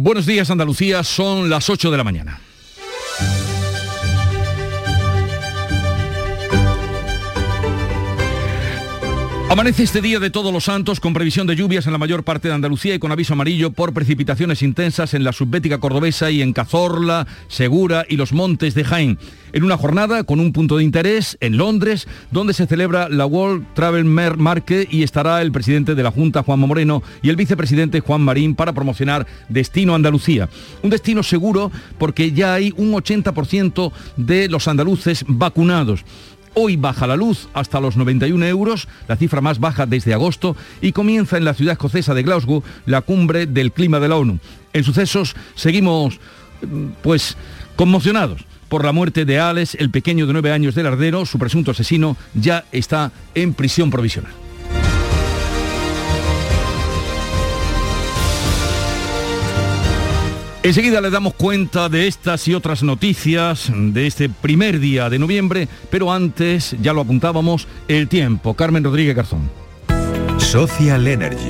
Buenos días Andalucía, son las 8 de la mañana. Amanece este día de todos los santos con previsión de lluvias en la mayor parte de Andalucía y con aviso amarillo por precipitaciones intensas en la subbética cordobesa y en Cazorla, Segura y los montes de Jaén. En una jornada con un punto de interés en Londres, donde se celebra la World Travel Market y estará el presidente de la Junta, Juanma Moreno, y el vicepresidente Juan Marín para promocionar Destino Andalucía. Un destino seguro porque ya hay un 80% de los andaluces vacunados. Hoy baja la luz hasta los 91 euros, la cifra más baja desde agosto, y comienza en la ciudad escocesa de Glasgow la cumbre del clima de la ONU. En sucesos seguimos, pues, conmocionados por la muerte de Alex, el pequeño de nueve años del Ardero, su presunto asesino, ya está en prisión provisional. Enseguida le damos cuenta de estas y otras noticias de este primer día de noviembre, pero antes, ya lo apuntábamos, el tiempo. Carmen Rodríguez Garzón. Social Energy.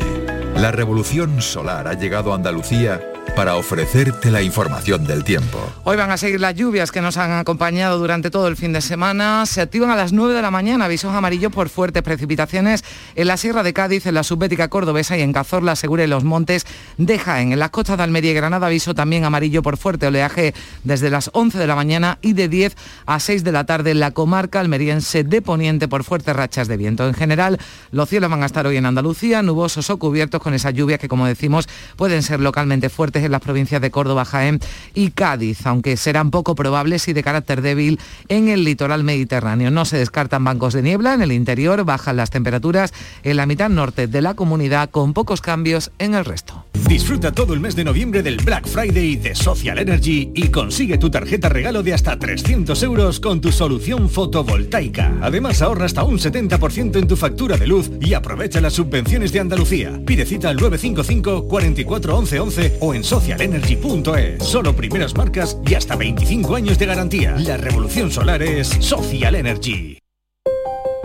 La revolución solar ha llegado a Andalucía para ofrecerte la información del tiempo. Hoy van a seguir las lluvias que nos han acompañado durante todo el fin de semana. Se activan a las 9 de la mañana avisos amarillos por fuertes precipitaciones en la Sierra de Cádiz, en la subbética cordobesa y en Cazorla, Segura y los Montes de Jaén. En las costas de Almería y Granada aviso también amarillo por fuerte oleaje desde las 11 de la mañana y de 10 a 6 de la tarde en la comarca almeriense de Poniente por fuertes rachas de viento. En general, los cielos van a estar hoy en Andalucía nubosos o cubiertos con esas lluvias que, como decimos, pueden ser localmente fuertes las provincias de Córdoba, Jaén y Cádiz, aunque serán poco probables y de carácter débil en el litoral mediterráneo. No se descartan bancos de niebla en el interior, bajan las temperaturas en la mitad norte de la comunidad con pocos cambios en el resto. Disfruta todo el mes de noviembre del Black Friday de Social Energy y consigue tu tarjeta regalo de hasta 300 euros con tu solución fotovoltaica. Además ahorra hasta un 70% en tu factura de luz y aprovecha las subvenciones de Andalucía. Pide cita al 955 44 11 11 o en socialenergy.es. Solo primeras marcas y hasta 25 años de garantía. La revolución solar es Social Energy.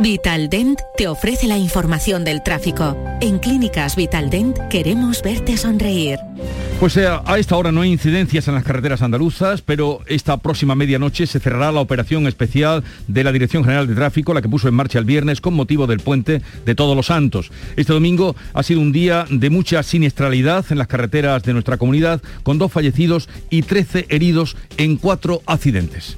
Vitaldent te ofrece la información del tráfico. En Clínicas Vitaldent queremos verte sonreír. Pues eh, a esta hora no hay incidencias en las carreteras andaluzas, pero esta próxima medianoche se cerrará la operación especial de la Dirección General de Tráfico, la que puso en marcha el viernes con motivo del puente de Todos los Santos. Este domingo ha sido un día de mucha siniestralidad en las carreteras de nuestra comunidad, con dos fallecidos y 13 heridos en cuatro accidentes.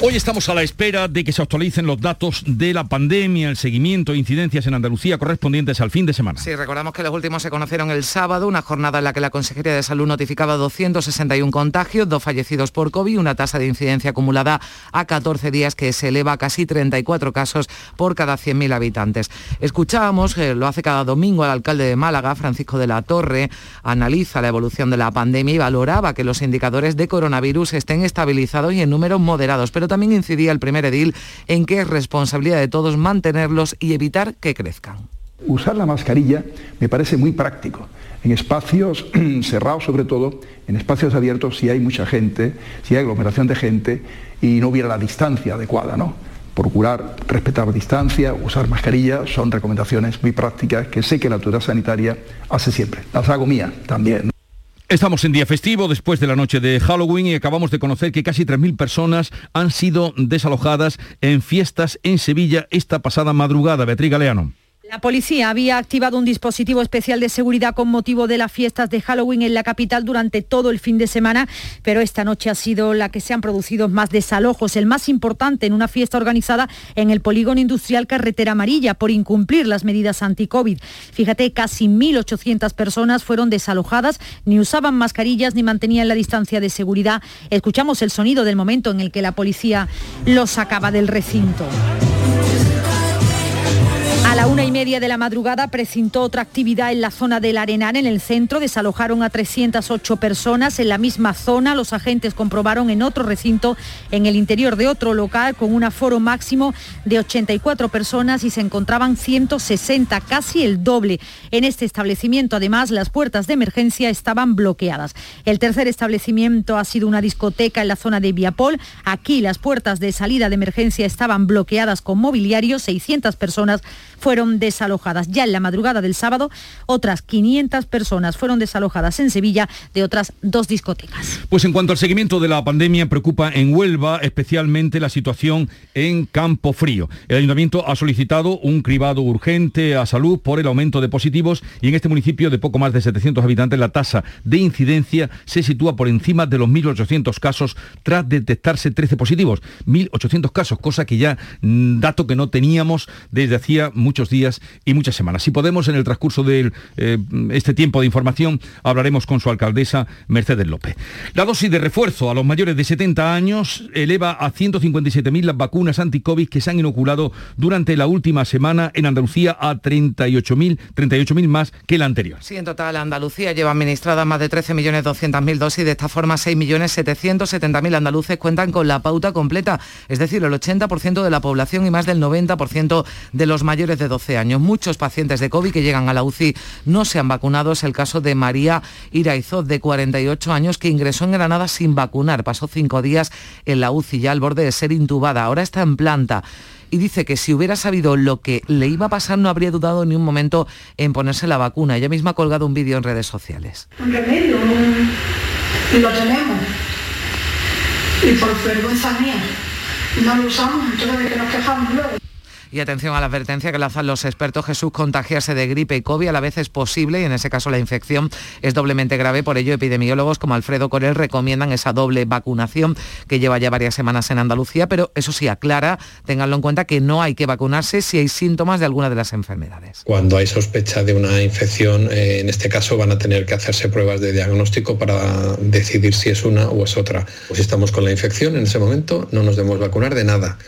Hoy estamos a la espera de que se actualicen los datos de la pandemia, el seguimiento e incidencias en Andalucía correspondientes al fin de semana. Sí, recordamos que los últimos se conocieron el sábado, una jornada en la que la Consejería de Salud notificaba 261 contagios, dos fallecidos por COVID, una tasa de incidencia acumulada a 14 días que se eleva a casi 34 casos por cada 100.000 habitantes. Escuchábamos, eh, lo hace cada domingo el alcalde de Málaga, Francisco de la Torre, analiza la evolución de la pandemia y valoraba que los indicadores de coronavirus estén estabilizados y en números moderados, pero también incidía el primer edil en que es responsabilidad de todos mantenerlos y evitar que crezcan. Usar la mascarilla me parece muy práctico. En espacios cerrados sobre todo, en espacios abiertos si hay mucha gente, si hay aglomeración de gente y no hubiera la distancia adecuada, ¿no? Procurar respetar distancia, usar mascarilla, son recomendaciones muy prácticas que sé que la autoridad sanitaria hace siempre. Las hago mía también. Estamos en día festivo después de la noche de Halloween y acabamos de conocer que casi 3.000 personas han sido desalojadas en fiestas en Sevilla esta pasada madrugada. Beatriz Galeano. La policía había activado un dispositivo especial de seguridad con motivo de las fiestas de Halloween en la capital durante todo el fin de semana, pero esta noche ha sido la que se han producido más desalojos, el más importante en una fiesta organizada en el polígono industrial Carretera Amarilla por incumplir las medidas anti-COVID. Fíjate, casi 1.800 personas fueron desalojadas, ni usaban mascarillas ni mantenían la distancia de seguridad. Escuchamos el sonido del momento en el que la policía los sacaba del recinto. La una y media de la madrugada precintó otra actividad en la zona del Arenal, en el centro. Desalojaron a 308 personas. En la misma zona, los agentes comprobaron en otro recinto, en el interior de otro local, con un aforo máximo de 84 personas y se encontraban 160, casi el doble. En este establecimiento, además, las puertas de emergencia estaban bloqueadas. El tercer establecimiento ha sido una discoteca en la zona de Viapol. Aquí las puertas de salida de emergencia estaban bloqueadas con mobiliario. 600 personas fueron desalojadas. Ya en la madrugada del sábado, otras 500 personas fueron desalojadas en Sevilla de otras dos discotecas. Pues en cuanto al seguimiento de la pandemia, preocupa en Huelva especialmente la situación en Campo Frío. El ayuntamiento ha solicitado un cribado urgente a salud por el aumento de positivos y en este municipio de poco más de 700 habitantes la tasa de incidencia se sitúa por encima de los 1.800 casos tras detectarse 13 positivos. 1.800 casos, cosa que ya, mm, dato que no teníamos desde hacía muchos días y muchas semanas. Si podemos, en el transcurso de eh, este tiempo de información, hablaremos con su alcaldesa, Mercedes López. La dosis de refuerzo a los mayores de 70 años eleva a 157.000 las vacunas anti-COVID que se han inoculado durante la última semana en Andalucía a 38.000 38.000 más que la anterior. Sí, en total Andalucía lleva administradas más de 13.200.000 dosis. De esta forma, 6.770.000 andaluces cuentan con la pauta completa, es decir, el 80% de la población y más del 90% de los mayores de 12 años. Muchos pacientes de COVID que llegan a la UCI no se han vacunado. Es el caso de María Iraizoz, de 48 años, que ingresó en Granada sin vacunar. Pasó cinco días en la UCI ya al borde de ser intubada. Ahora está en planta y dice que si hubiera sabido lo que le iba a pasar no habría dudado ni un momento en ponerse la vacuna. Ella misma ha colgado un vídeo en redes sociales. Un remedio, lo tenemos. Y por vergüenza mía, no lo usamos, entonces de que nos quejamos luego. Y atención a la advertencia que lanzan los expertos, Jesús, contagiarse de gripe y COVID a la vez es posible y en ese caso la infección es doblemente grave. Por ello, epidemiólogos como Alfredo Corel recomiendan esa doble vacunación que lleva ya varias semanas en Andalucía, pero eso sí, aclara, tenganlo en cuenta que no hay que vacunarse si hay síntomas de alguna de las enfermedades. Cuando hay sospecha de una infección, eh, en este caso van a tener que hacerse pruebas de diagnóstico para decidir si es una o es otra. O si estamos con la infección en ese momento, no nos debemos vacunar de nada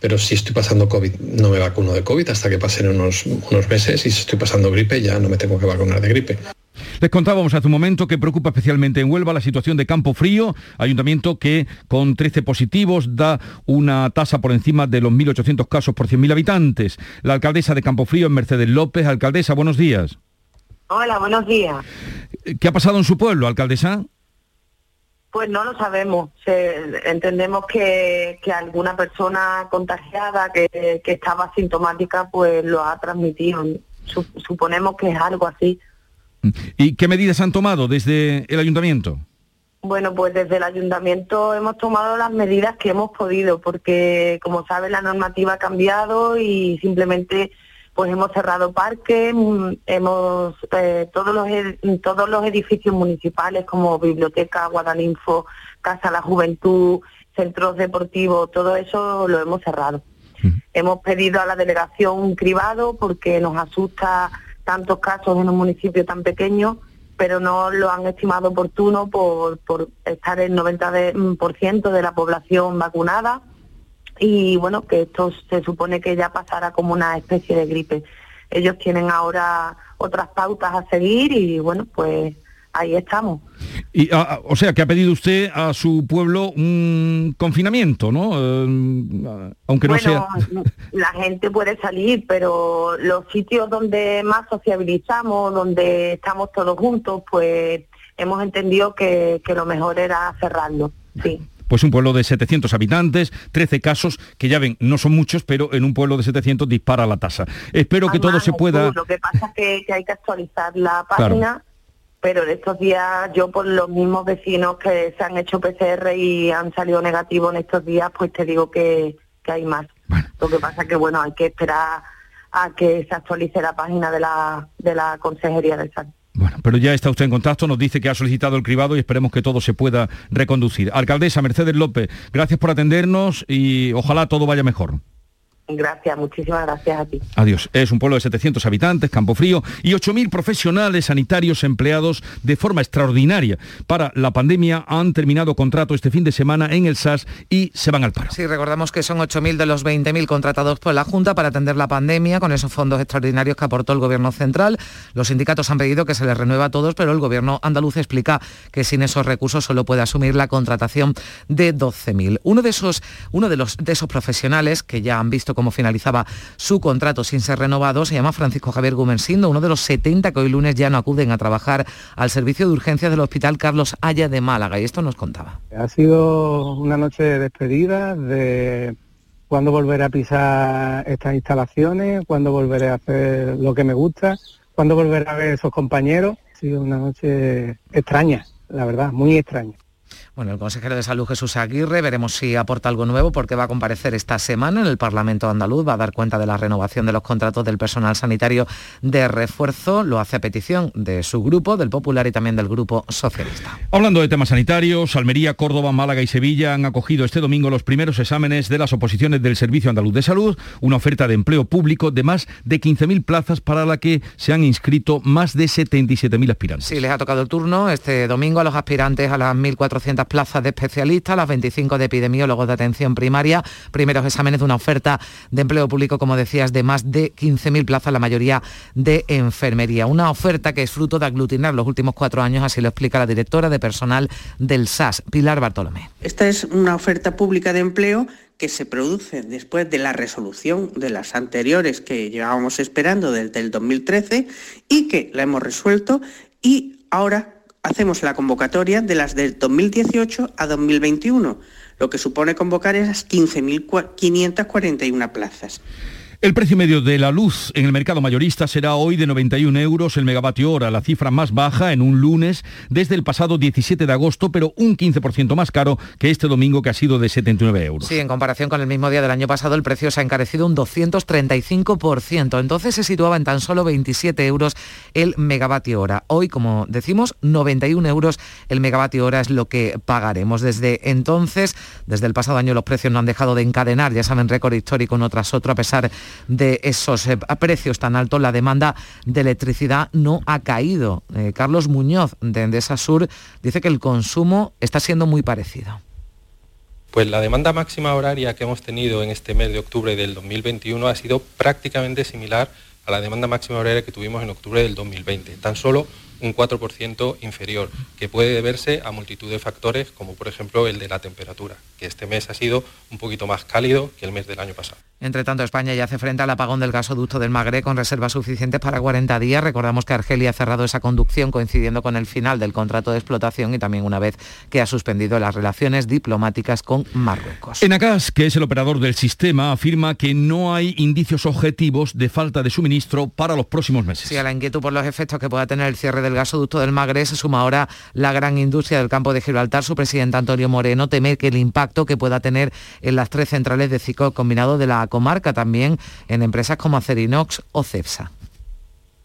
pero si estoy pasando COVID, no me vacuno de COVID hasta que pasen unos, unos meses y si estoy pasando gripe, ya no me tengo que vacunar de gripe. Les contábamos hace un momento que preocupa especialmente en Huelva la situación de Campo Frío, ayuntamiento que con 13 positivos da una tasa por encima de los 1.800 casos por 100.000 habitantes. La alcaldesa de Campo Frío es Mercedes López. Alcaldesa, buenos días. Hola, buenos días. ¿Qué ha pasado en su pueblo, alcaldesa? Pues no lo sabemos. entendemos que, alguna persona contagiada que, estaba sintomática pues lo ha transmitido. suponemos que es algo así. ¿Y qué medidas han tomado desde el ayuntamiento? Bueno, pues desde el ayuntamiento hemos tomado las medidas que hemos podido, porque como sabe la normativa ha cambiado y simplemente pues hemos cerrado parques, mm, hemos eh, todos los todos los edificios municipales como biblioteca, Guadalinfo, Casa la Juventud, centros deportivos, todo eso lo hemos cerrado. Hemos pedido a la delegación un cribado porque nos asusta tantos casos en un municipio tan pequeño, pero no lo han estimado oportuno por, por estar el 90% de la población vacunada y bueno, que esto se supone que ya pasará como una especie de gripe. Ellos tienen ahora otras pautas a seguir y bueno, pues ahí estamos. Y, ah, ah, o sea, que ha pedido usted a su pueblo un confinamiento, ¿no? Eh, aunque no sea... la gente puede salir, pero los sitios donde más sociabilizamos, donde estamos todos juntos, pues hemos entendido que, que lo mejor era cerrarlo, sí pues un pueblo de 700 habitantes, 13 casos, que ya ven, no son muchos, pero en un pueblo de 700 dispara la tasa. Espero que todo se pueda... Lo que pasa es que, hay que actualizar la página. Pero en estos días yo por los mismos vecinos que se han hecho PCR y han salido negativos en estos días, pues te digo que, hay más. Lo que pasa es que bueno, hay que esperar a que se actualice la página de la, de la Consejería del Salud. Bueno, pero ya está usted en contacto, nos dice que ha solicitado el cribado y esperemos que todo se pueda reconducir. Alcaldesa Mercedes López, gracias por atendernos y ojalá todo vaya mejor. Gracias, muchísimas gracias a ti. Adiós. Es un pueblo de 700 habitantes, Campo Frío, y 8.000 profesionales sanitarios empleados de forma extraordinaria. Para la pandemia han terminado contrato este fin de semana en el SAS y se van al paro. Sí, recordamos que son 8.000 de los 20.000 contratados por la Junta para atender la pandemia con esos fondos extraordinarios que aportó el Gobierno central. Los sindicatos han pedido que se les renueva a todos, pero el Gobierno andaluz explica que sin esos recursos solo puede asumir la contratación de 12.000. Uno de esos, uno de los de esos profesionales que ya han visto cómo finalizaba su contrato sin ser renovado, se llama Francisco Javier Gumensindo, uno de los 70 que hoy lunes ya no acuden a trabajar al servicio de urgencias del Hospital Carlos Haya de Málaga. Y esto nos contaba. Ha sido una noche de despedida, de cuándo volveré a pisar estas instalaciones, cuándo volveré a hacer lo que me gusta, cuándo volveré a ver a esos compañeros. Ha sido una noche extraña, la verdad, muy extraña. Bueno, el consejero de Salud Jesús Aguirre, veremos si aporta algo nuevo porque va a comparecer esta semana en el Parlamento andaluz, va a dar cuenta de la renovación de los contratos del personal sanitario de refuerzo, lo hace a petición de su grupo, del Popular y también del Grupo Socialista. Hablando de temas sanitarios, Almería, Córdoba, Málaga y Sevilla han acogido este domingo los primeros exámenes de las oposiciones del Servicio Andaluz de Salud, una oferta de empleo público de más de 15.000 plazas para la que se han inscrito más de 77.000 aspirantes. Sí, les ha tocado el turno este domingo a los aspirantes a las 1.400 plazas de especialistas, las 25 de epidemiólogos de atención primaria, primeros exámenes de una oferta de empleo público, como decías, de más de 15.000 plazas, la mayoría de enfermería. Una oferta que es fruto de aglutinar los últimos cuatro años, así lo explica la directora de personal del SAS, Pilar Bartolomé. Esta es una oferta pública de empleo que se produce después de la resolución de las anteriores que llevábamos esperando desde el 2013 y que la hemos resuelto y ahora hacemos la convocatoria de las del 2018 a 2021, lo que supone convocar esas 15.541 plazas. El precio medio de la luz en el mercado mayorista será hoy de 91 euros el megavatio hora, la cifra más baja en un lunes desde el pasado 17 de agosto, pero un 15% más caro que este domingo que ha sido de 79 euros. Sí, en comparación con el mismo día del año pasado el precio se ha encarecido un 235%, entonces se situaba en tan solo 27 euros el megavatio hora. Hoy, como decimos, 91 euros el megavatio hora es lo que pagaremos. Desde entonces, desde el pasado año los precios no han dejado de encadenar, ya saben, récord histórico uno tras otro, a pesar esos eh, precios tan altos, la demanda de electricidad no ha caído. Eh, Carlos Muñoz, de Endesa Sur, dice que el consumo está siendo muy parecido. Pues la demanda máxima horaria que hemos tenido en este mes de octubre del 2021 ha sido prácticamente similar a la demanda máxima horaria que tuvimos en octubre del 2020, tan solo un 4% inferior, que puede deberse a multitud de factores, como por ejemplo el de la temperatura, que este mes ha sido un poquito más cálido que el mes del año pasado. Entre tanto, España ya hace frente al apagón del gasoducto del Magreb con reservas suficientes para 40 días. Recordamos que Argelia ha cerrado esa conducción coincidiendo con el final del contrato de explotación y también una vez que ha suspendido las relaciones diplomáticas con Marruecos. Enacas, que es el operador del sistema, afirma que no hay indicios objetivos de falta de suministro para los próximos meses. Sí, a la inquietud por los efectos que pueda tener el cierre del gasoducto del Magreb se suma ahora la gran industria del campo de Gibraltar. Su presidente Antonio Moreno teme que el impacto que pueda tener en las tres centrales de ciclo combinado de la comarca, también en empresas como Acerinox o Cepsa.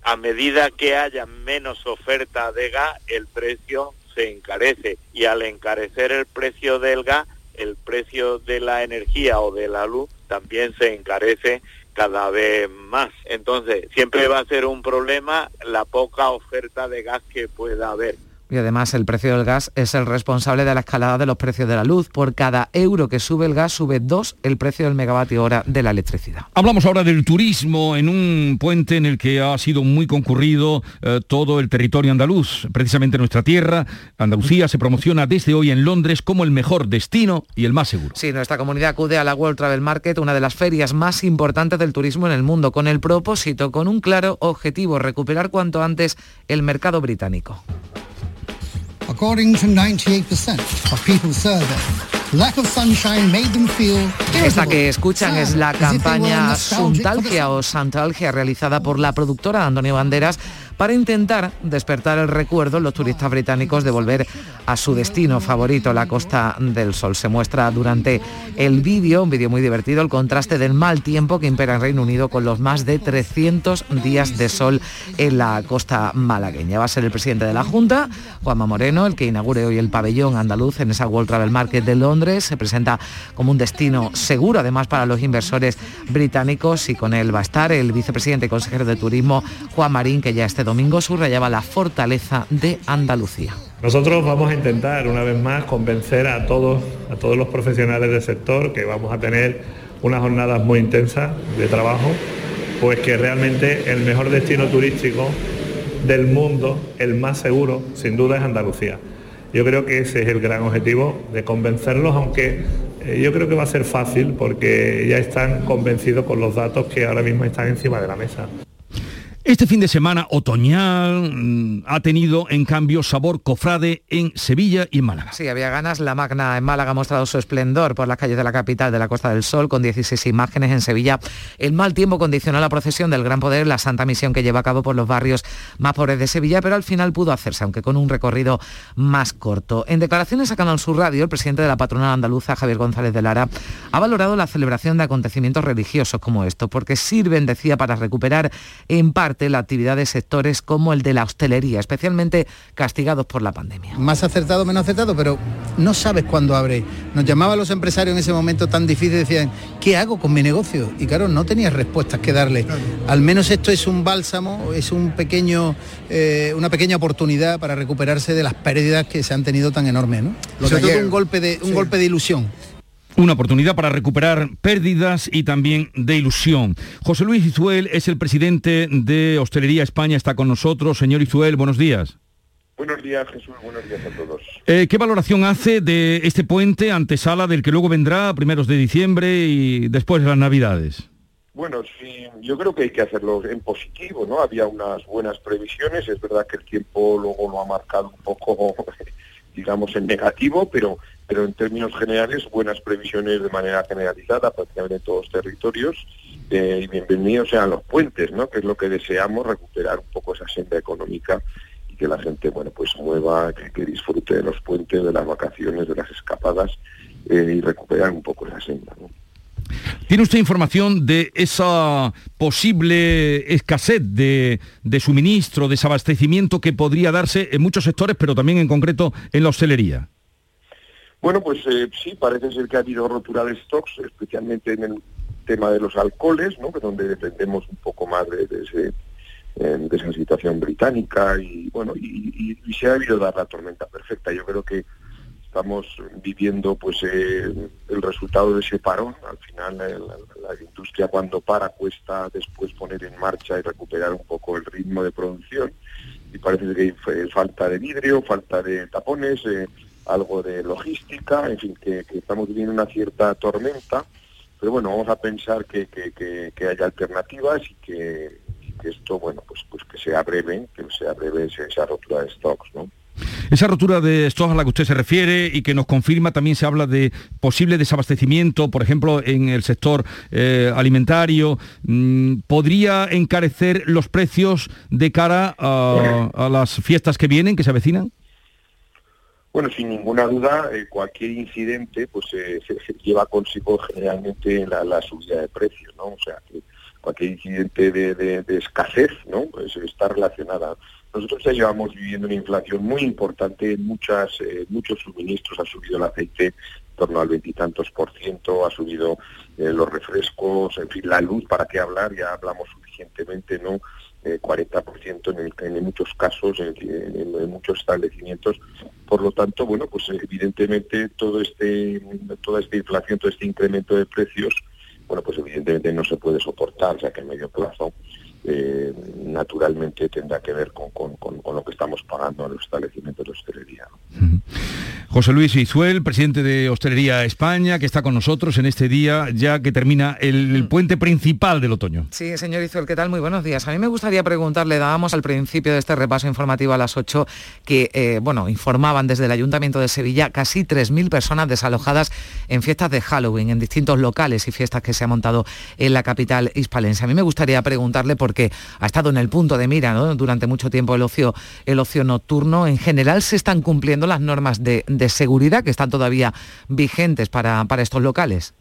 A medida que haya menos oferta de gas, el precio se encarece y al encarecer el precio del gas, el precio de la energía o de la luz también se encarece cada vez más. Entonces, siempre va a ser un problema la poca oferta de gas que pueda haber. Y además el precio del gas es el responsable de la escalada de los precios de la luz. Por cada euro que sube el gas, sube dos el precio del megavatio hora de la electricidad. Hablamos ahora del turismo en un puente en el que ha sido muy concurrido eh, todo el territorio andaluz. Precisamente nuestra tierra, Andalucía, se promociona desde hoy en Londres como el mejor destino y el más seguro. Sí, nuestra comunidad acude a la World Travel Market, una de las ferias más importantes del turismo en el mundo, con el propósito, con un claro objetivo, recuperar cuanto antes el mercado británico. According to 98% of people surveyed, lack of sunshine made them feel Esta que escuchan es la campaña Suntalgia o Santalgia realizada por la productora Antonio Banderas para intentar despertar el recuerdo en los turistas británicos de volver a su destino favorito, la Costa del Sol. Se muestra durante el vídeo, un vídeo muy divertido, el contraste del mal tiempo que impera en Reino Unido con los más de 300 días de sol en la costa malagueña. Va a ser el presidente de la Junta, Juanma Moreno, el que inaugure hoy el pabellón andaluz en esa World Travel Market de Londres. Se presenta como un destino seguro, además, para los inversores británicos y con él va a estar el vicepresidente y consejero de Turismo, Juan Marín, que ya este domingo subrayaba la fortaleza de Andalucía. Nosotros vamos a intentar una vez más convencer a todos, a todos los profesionales del sector que vamos a tener unas jornadas muy intensas de trabajo, pues que realmente el mejor destino turístico del mundo, el más seguro, sin duda es Andalucía. Yo creo que ese es el gran objetivo, de convencerlos, aunque eh, yo creo que va a ser fácil porque ya están convencidos con los datos que ahora mismo están encima de la mesa. Este fin de semana otoñal mm, ha tenido en cambio sabor cofrade en Sevilla y Málaga. Sí, había ganas. La Magna en Málaga ha mostrado su esplendor por las calles de la capital de la Costa del Sol con 16 imágenes en Sevilla. El mal tiempo condicionó la procesión del Gran Poder, la santa misión que lleva a cabo por los barrios más pobres de Sevilla, pero al final pudo hacerse, aunque con un recorrido más corto. En declaraciones a Canal Sur Radio, el presidente de la patronal andaluza, Javier González de Lara, ha valorado la celebración de acontecimientos religiosos como estos, porque sirven, decía, para recuperar en parte la actividad de sectores como el de la hostelería, especialmente castigados por la pandemia. Más acertado, menos acertado, pero no sabes cuándo abre. Nos llamaban los empresarios en ese momento tan difícil, decían, ¿qué hago con mi negocio? Y claro, no tenías respuestas que darle. Al menos esto es un bálsamo, es un pequeño, eh, una pequeña oportunidad para recuperarse de las pérdidas que se han tenido tan enormes. ¿no? Sobre todo un golpe de, un golpe de ilusión. Una oportunidad para recuperar pérdidas y también de ilusión. José Luis Izuel es el presidente de Hostelería España, está con nosotros. Señor Izuel, buenos días. Buenos días, Jesús. Buenos días a todos. Eh, ¿Qué valoración hace de este puente antesala del que luego vendrá a primeros de diciembre y después de las Navidades? Bueno, sí, yo creo que hay que hacerlo en positivo, ¿no? Había unas buenas previsiones, es verdad que el tiempo luego lo ha marcado un poco, digamos, en negativo, pero pero en términos generales buenas previsiones de manera generalizada prácticamente en todos los territorios y bienvenidos sean los puentes, ¿no? que es lo que deseamos, recuperar un poco esa senda económica y que la gente bueno pues mueva, que, disfrute de los puentes, de las vacaciones, de las escapadas eh, y recuperar un poco esa senda. ¿Tiene usted información de esa posible escasez de, de, suministro, desabastecimiento que podría darse en muchos sectores, pero también en concreto en la hostelería? Bueno, pues eh, sí, parece ser que ha habido rotura de stocks, especialmente en el tema de los alcoholes, ¿no? donde dependemos un poco más de, ese, de esa situación británica y bueno, y, se ha habido dar la tormenta perfecta. Yo creo que estamos viviendo pues eh, el resultado de ese parón. Al final la, industria cuando para cuesta después poner en marcha y recuperar un poco el ritmo de producción. Y parece que hay falta de vidrio, falta de tapones, eh, algo de logística, en fin, que, estamos viviendo una cierta tormenta, pero bueno, vamos a pensar que, que, haya alternativas y que, esto, bueno, pues, pues que sea breve, que sea breve esa rotura de stocks, ¿no? Esa rotura de stocks a la que usted se refiere y que nos confirma, también se habla de posible desabastecimiento, por ejemplo, en el sector eh, alimentario. Mm, ¿Podría encarecer los precios de cara a, a las fiestas que vienen, que se avecinan? Bueno, sin ninguna duda, eh, cualquier incidente pues eh, se, lleva consigo generalmente la, subida de precios, ¿no? O sea, que cualquier incidente de, escasez, ¿no? Pues está relacionada. Nosotros ya llevamos viviendo una inflación muy importante muchas, eh, muchos suministros, ha subido el aceite en torno al veintitantos por ciento, ha subido los refrescos, en fin, la luz, ¿para qué hablar? Ya hablamos suficientemente, ¿no? 40% en, muchos casos, en, muchos establecimientos. Por lo tanto, bueno, pues evidentemente todo este, toda esta inflación, todo este incremento de precios, bueno, pues evidentemente no se puede soportar, o sea que en medio plazo eh, naturalmente tendrá que ver con, lo que estamos pagando en los establecimientos de hostelería. José Luis Izuel, presidente de Hostelería España, que está con nosotros en este día, ya que termina el, mm. puente principal del otoño. Sí, señor Izuel, ¿qué tal? Muy buenos días. A mí me gustaría preguntarle, dábamos al principio de este repaso informativo a las 8, que, eh, bueno, informaban desde el Ayuntamiento de Sevilla casi 3.000 personas desalojadas en fiestas de Halloween, en distintos locales y fiestas que se han montado en la capital hispalense. A mí me gustaría preguntarle por porque ha estado en el punto de mira durante mucho tiempo el ocio, el ocio nocturno. En general se están cumpliendo las normas de, seguridad que están todavía vigentes para, para estos locales.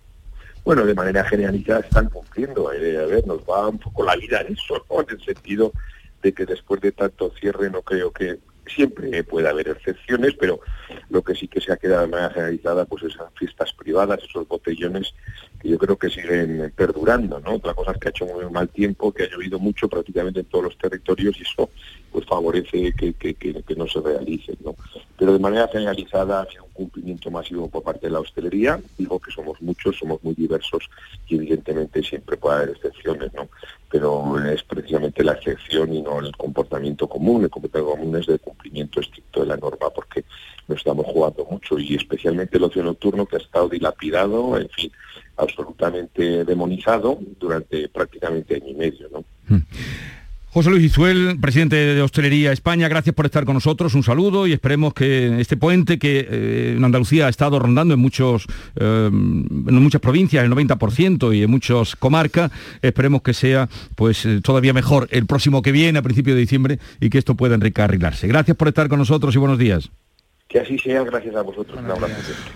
Bueno, de manera generalizada están cumpliendo. Eh, a ver, nos va un poco la vida en eso, en el sentido de que después de tanto cierre no creo que siempre puede haber excepciones, pero lo que sí que se ha quedado de manera generalizada, pues esas fiestas privadas, esos botellones que yo creo que siguen perdurando, ¿no? Otra cosa es que ha hecho muy mal tiempo, que ha llovido mucho prácticamente en todos los territorios y eso pues favorece que, que, no se realicen, ¿no? Pero de manera generalizada ha un cumplimiento masivo por parte de la hostelería, digo que somos muchos, somos muy diversos y evidentemente siempre puede haber excepciones, ¿no? Pero es precisamente la excepción y no el comportamiento común, el comportamiento común es de cumplimiento estricto de la norma porque nos estamos jugando mucho y especialmente el ocio nocturno que ha estado dilapidado, en fin, absolutamente demonizado durante prácticamente año y medio. ¿no? Hmm. José Luis Izuel, presidente de Hostelería España, gracias por estar con nosotros, un saludo y esperemos que este puente que eh, en Andalucía ha estado rondando en, muchos, eh, muchas provincias, el 90% y en muchas comarcas, esperemos que sea pues eh, todavía mejor el próximo que viene a principios de diciembre y que esto pueda enricarrilarse. Gracias por estar con nosotros y buenos días. Que así sea, gracias a vosotros. Un abrazo.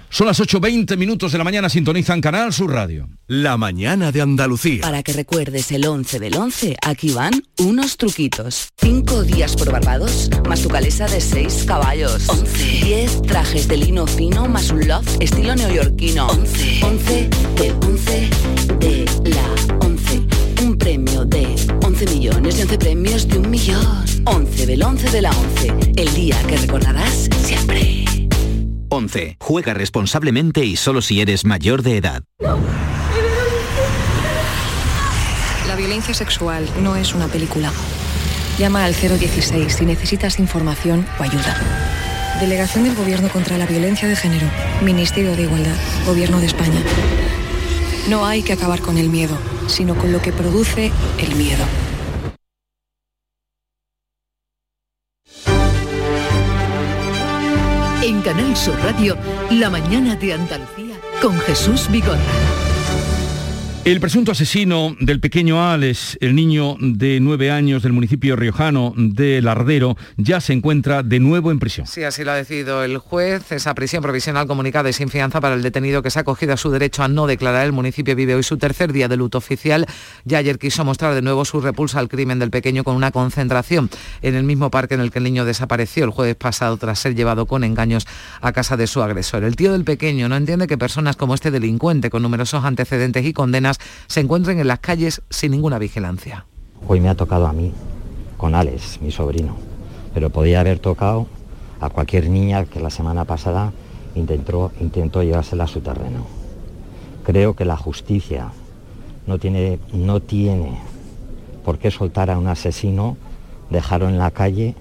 Son las 8.20 minutos de la mañana, sintonizan Canal Sur Radio. La mañana de Andalucía. Para que recuerdes el 11 del 11, aquí van unos truquitos. 5 días por Barbados, más tu calesa de 6 caballos. 11. 10 trajes de lino fino, más un loft estilo neoyorquino. 11. 11 del 11 de la 11. Un premio de 11 millones de 11 premios de un millón. 11 del 11 de la 11. El día que recordarás siempre. 11. Juega responsablemente y solo si eres mayor de edad. La violencia sexual no es una película. Llama al 016 si necesitas información o ayuda. Delegación del Gobierno contra la Violencia de Género. Ministerio de Igualdad. Gobierno de España. No hay que acabar con el miedo, sino con lo que produce el miedo. En Canal Sur Radio, La mañana de Andalucía con Jesús Vigorra. El presunto asesino del pequeño Alex, el niño de nueve años del municipio riojano de Lardero, ya se encuentra de nuevo en prisión. Sí, así lo ha decidido el juez. Esa prisión provisional comunicada y sin fianza para el detenido que se ha acogido a su derecho a no declarar. El municipio vive hoy su tercer día de luto oficial. Ya ayer quiso mostrar de nuevo su repulsa al crimen del pequeño con una concentración en el mismo parque en el que el niño desapareció el jueves pasado tras ser llevado con engaños a casa de su agresor. El tío del pequeño no entiende que personas como este delincuente con numerosos antecedentes y condenas se encuentren en las calles sin ninguna vigilancia. Hoy me ha tocado a mí, con Alex, mi sobrino, pero podía haber tocado a cualquier niña que la semana pasada intentó, llevársela a su terreno. Creo que la justicia no tiene, no tiene por qué soltar a un asesino, dejarlo en la calle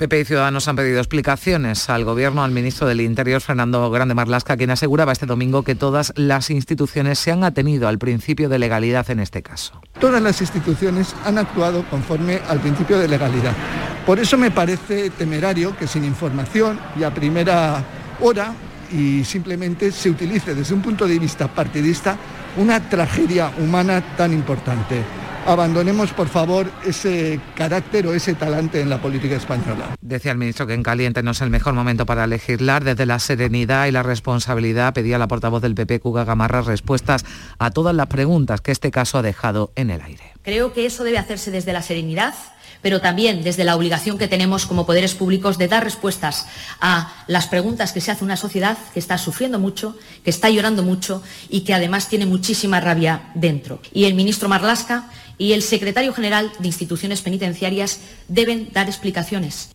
PP y Ciudadanos han pedido explicaciones al Gobierno, al ministro del Interior, Fernando Grande Marlasca, quien aseguraba este domingo que todas las instituciones se han atenido al principio de legalidad en este caso. Todas las instituciones han actuado conforme al principio de legalidad. Por eso me parece temerario que sin información y a primera hora y simplemente se utilice desde un punto de vista partidista una tragedia humana tan importante abandonemos, por favor, ese carácter o ese talante en la política española. Decía el ministro que en caliente no es el mejor momento para legislar. Desde la serenidad y la responsabilidad pedía la portavoz del PP, Cuga Gamarra, respuestas a todas las preguntas que este caso ha dejado en el aire. Creo que eso debe hacerse desde la serenidad pero también desde la obligación que tenemos como poderes públicos de dar respuestas a las preguntas que se hace una sociedad que está sufriendo mucho, que está llorando mucho y que además tiene muchísima rabia dentro. Y el ministro Marlasca y el secretario general de instituciones penitenciarias deben dar explicaciones.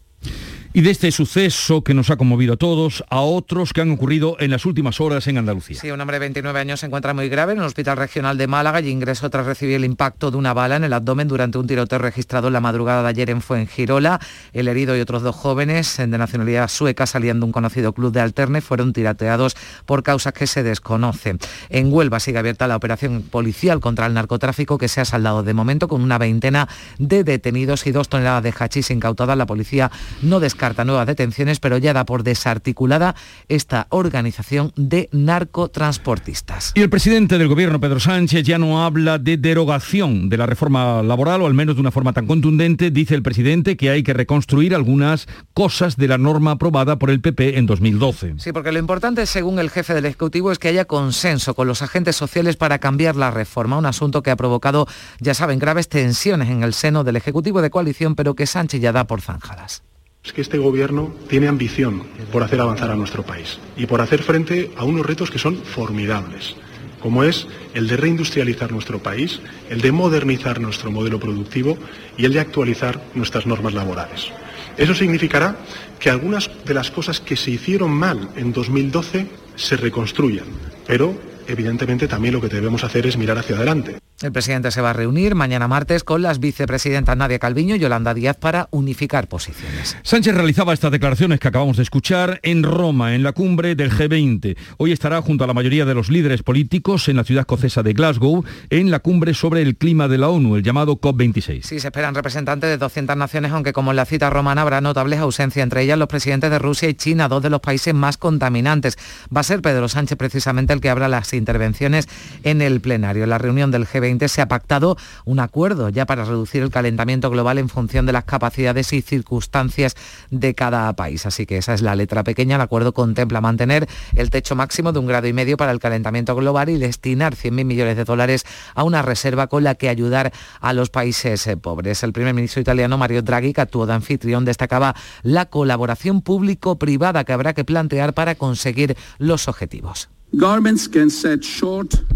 Y de este suceso que nos ha conmovido a todos, a otros que han ocurrido en las últimas horas en Andalucía. Sí, un hombre de 29 años se encuentra muy grave en el Hospital Regional de Málaga y ingresó tras recibir el impacto de una bala en el abdomen durante un tiroteo registrado en la madrugada de ayer en Fuengirola. El herido y otros dos jóvenes de nacionalidad sueca salían de un conocido club de alterne fueron tirateados por causas que se desconocen. En Huelva sigue abierta la operación policial contra el narcotráfico que se ha saldado de momento con una veintena de detenidos y dos toneladas de hachís incautadas. La policía no descarta descarta nuevas detenciones, pero ya da por desarticulada esta organización de narcotransportistas. Y el presidente del gobierno, Pedro Sánchez, ya no habla de derogación de la reforma laboral, o al menos de una forma tan contundente. Dice el presidente que hay que reconstruir algunas cosas de la norma aprobada por el PP en 2012. Sí, porque lo importante, según el jefe del Ejecutivo, es que haya consenso con los agentes sociales para cambiar la reforma, un asunto que ha provocado, ya saben, graves tensiones en el seno del Ejecutivo de coalición, pero que Sánchez ya da por zanjadas. Es que este gobierno tiene ambición por hacer avanzar a nuestro país y por hacer frente a unos retos que son formidables, como es el de reindustrializar nuestro país, el de modernizar nuestro modelo productivo y el de actualizar nuestras normas laborales. Eso significará que algunas de las cosas que se hicieron mal en 2012 se reconstruyan, pero evidentemente también lo que debemos hacer es mirar hacia adelante. El presidente se va a reunir mañana martes con las vicepresidentas Nadia Calviño y Yolanda Díaz para unificar posiciones. Sánchez realizaba estas declaraciones que acabamos de escuchar en Roma, en la cumbre del G20. Hoy estará junto a la mayoría de los líderes políticos en la ciudad escocesa de Glasgow, en la cumbre sobre el clima de la ONU, el llamado COP26. Sí, se esperan representantes de 200 naciones, aunque como en la cita romana habrá notables ausencias, entre ellas los presidentes de Rusia y China, dos de los países más contaminantes. Va a ser Pedro Sánchez precisamente el que abra las intervenciones en el plenario. En la reunión del G20 se ha pactado un acuerdo ya para reducir el calentamiento global en función de las capacidades y circunstancias de cada país. Así que esa es la letra pequeña. El acuerdo contempla mantener el techo máximo de un grado y medio para el calentamiento global y destinar 100.000 millones de dólares a una reserva con la que ayudar a los países eh, pobres. El primer ministro italiano Mario Draghi, que actuó de anfitrión, destacaba la colaboración público-privada que habrá que plantear para conseguir los objetivos.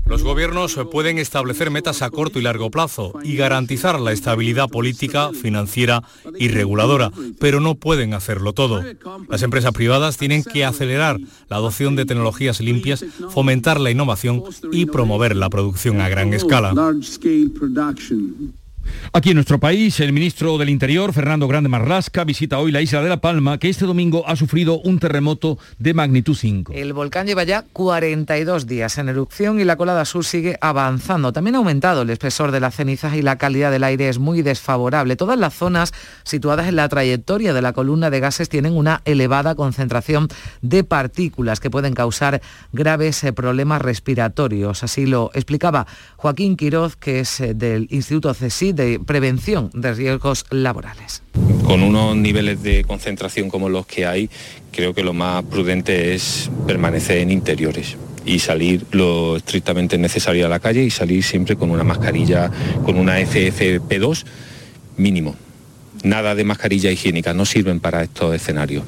Los gobiernos pueden establecer metas a corto y largo plazo y garantizar la estabilidad política, financiera y reguladora, pero no pueden hacerlo todo. Las empresas privadas tienen que acelerar la adopción de tecnologías limpias, fomentar la innovación y promover la producción a gran escala. Aquí en nuestro país, el ministro del Interior, Fernando Grande Marlasca, visita hoy la isla de La Palma, que este domingo ha sufrido un terremoto de magnitud 5. El volcán lleva ya 42 días en erupción y la colada sur sigue avanzando. También ha aumentado el espesor de las cenizas y la calidad del aire es muy desfavorable. Todas las zonas situadas en la trayectoria de la columna de gases tienen una elevada concentración de partículas que pueden causar graves eh, problemas respiratorios. Así lo explicaba Joaquín Quiroz, que es eh, del Instituto CSID de prevención de riesgos laborales. Con unos niveles de concentración como los que hay, creo que lo más prudente es permanecer en interiores y salir lo estrictamente necesario a la calle y salir siempre con una mascarilla, con una FFP2 mínimo. Nada de mascarilla higiénica, no sirven para estos escenarios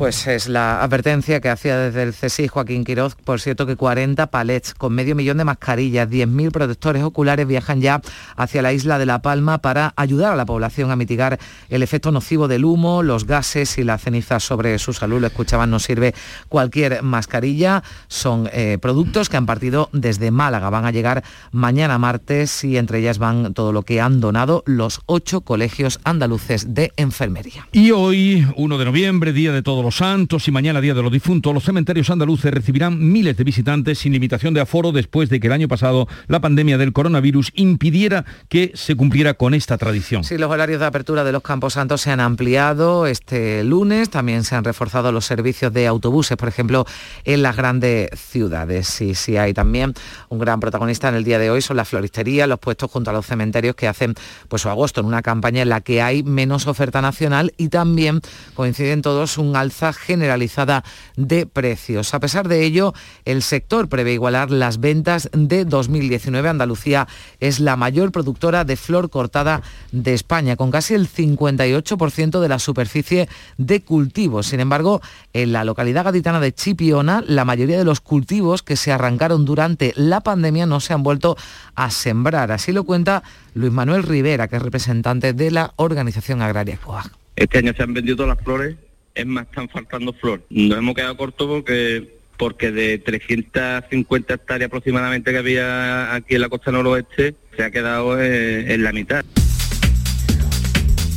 pues es la advertencia que hacía desde el CSI Joaquín Quiroz, por cierto que 40 palets con medio millón de mascarillas, 10.000 protectores oculares viajan ya hacia la isla de La Palma para ayudar a la población a mitigar el efecto nocivo del humo, los gases y las cenizas sobre su salud. Lo escuchaban, no sirve cualquier mascarilla. Son eh, productos que han partido desde Málaga. Van a llegar mañana martes y entre ellas van todo lo que han donado los ocho colegios andaluces de enfermería. Y hoy, 1 de noviembre, día de todos los Santos y mañana Día de los Difuntos, los cementerios andaluces recibirán miles de visitantes sin limitación de aforo después de que el año pasado la pandemia del coronavirus impidiera que se cumpliera con esta tradición. Sí, los horarios de apertura de los Campos Santos se han ampliado este lunes, también se han reforzado los servicios de autobuses, por ejemplo, en las grandes ciudades. Y sí hay también un gran protagonista en el día de hoy, son las floristerías, los puestos junto a los cementerios que hacen pues su agosto en una campaña en la que hay menos oferta nacional y también coinciden todos un alza generalizada de precios. A pesar de ello, el sector prevé igualar las ventas de 2019. Andalucía es la mayor productora de flor cortada de España, con casi el 58% de la superficie de cultivos. Sin embargo, en la localidad gaditana de Chipiona, la mayoría de los cultivos que se arrancaron durante la pandemia no se han vuelto a sembrar. Así lo cuenta Luis Manuel Rivera, que es representante de la organización agraria COAG. Este año se han vendido todas las flores es más, están faltando flor. Nos hemos quedado cortos porque porque de 350 hectáreas aproximadamente que había aquí en la costa noroeste, se ha quedado en la mitad.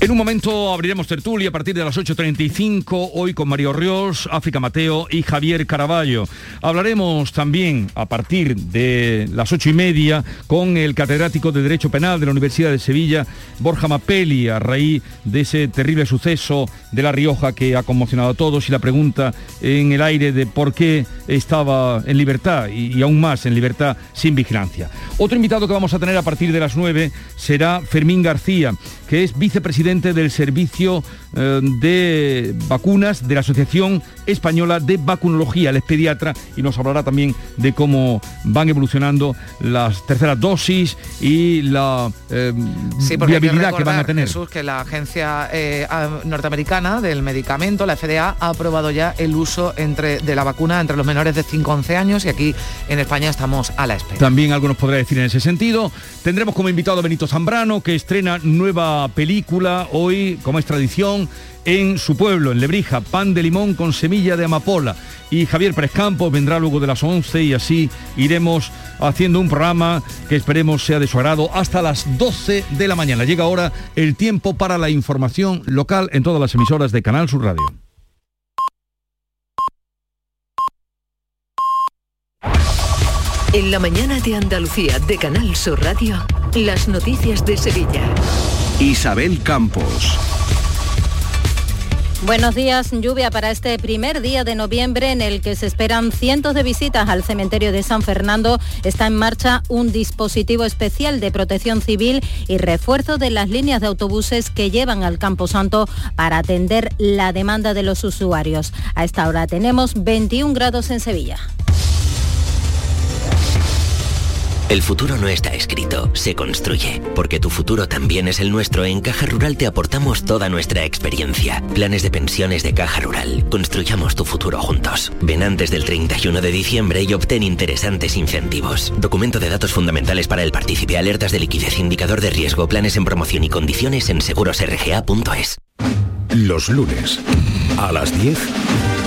En un momento abriremos tertulia a partir de las 8.35, hoy con Mario Ríos, África Mateo y Javier Caraballo. Hablaremos también a partir de las ocho y media con el catedrático de Derecho Penal de la Universidad de Sevilla, Borja Mapelli, a raíz de ese terrible suceso de La Rioja que ha conmocionado a todos y la pregunta en el aire de por qué estaba en libertad y, y aún más en libertad sin vigilancia. Otro invitado que vamos a tener a partir de las 9 será Fermín García, que es vicepresidente del Servicio eh, de Vacunas de la Asociación Española de Vacunología, el es pediatra, y nos hablará también de cómo van evolucionando las terceras dosis y la eh, viabilidad que, van a tener. Jesús, que la agencia eh, norteamericana del medicamento, la FDA, ha aprobado ya el uso entre, de la vacuna entre los menores de 5 a 11 años y aquí en España estamos a la espera. También algo nos podrá decir en ese sentido. Tendremos como invitado a Benito Zambrano, que estrena nueva película hoy, como es tradición, en su pueblo, en Lebrija, pan de limón con semilla de amapola. Y Javier Pérez Campos vendrá luego de las 11 y así iremos haciendo un programa que esperemos sea de su agrado hasta las 12 de la mañana. Llega ahora el tiempo para la información local en todas las emisoras de Canal Sur Radio. En la mañana de Andalucía de Canal Sur Radio, las noticias de Sevilla. Isabel Campos. Buenos días. Lluvia para este primer día de noviembre en el que se esperan cientos de visitas al cementerio de San Fernando. Está en marcha un dispositivo especial de protección civil y refuerzo de las líneas de autobuses que llevan al Campo Santo para atender la demanda de los usuarios. A esta hora tenemos 21 grados en Sevilla. El futuro no está escrito, se construye. Porque tu futuro también es el nuestro, en Caja Rural te aportamos toda nuestra experiencia. Planes de pensiones de Caja Rural. Construyamos tu futuro juntos. Ven antes del 31 de diciembre y obtén interesantes incentivos. Documento de datos fundamentales para el partícipe, alertas de liquidez, indicador de riesgo, planes en promoción y condiciones en segurosrga.es. Los lunes, a las 10,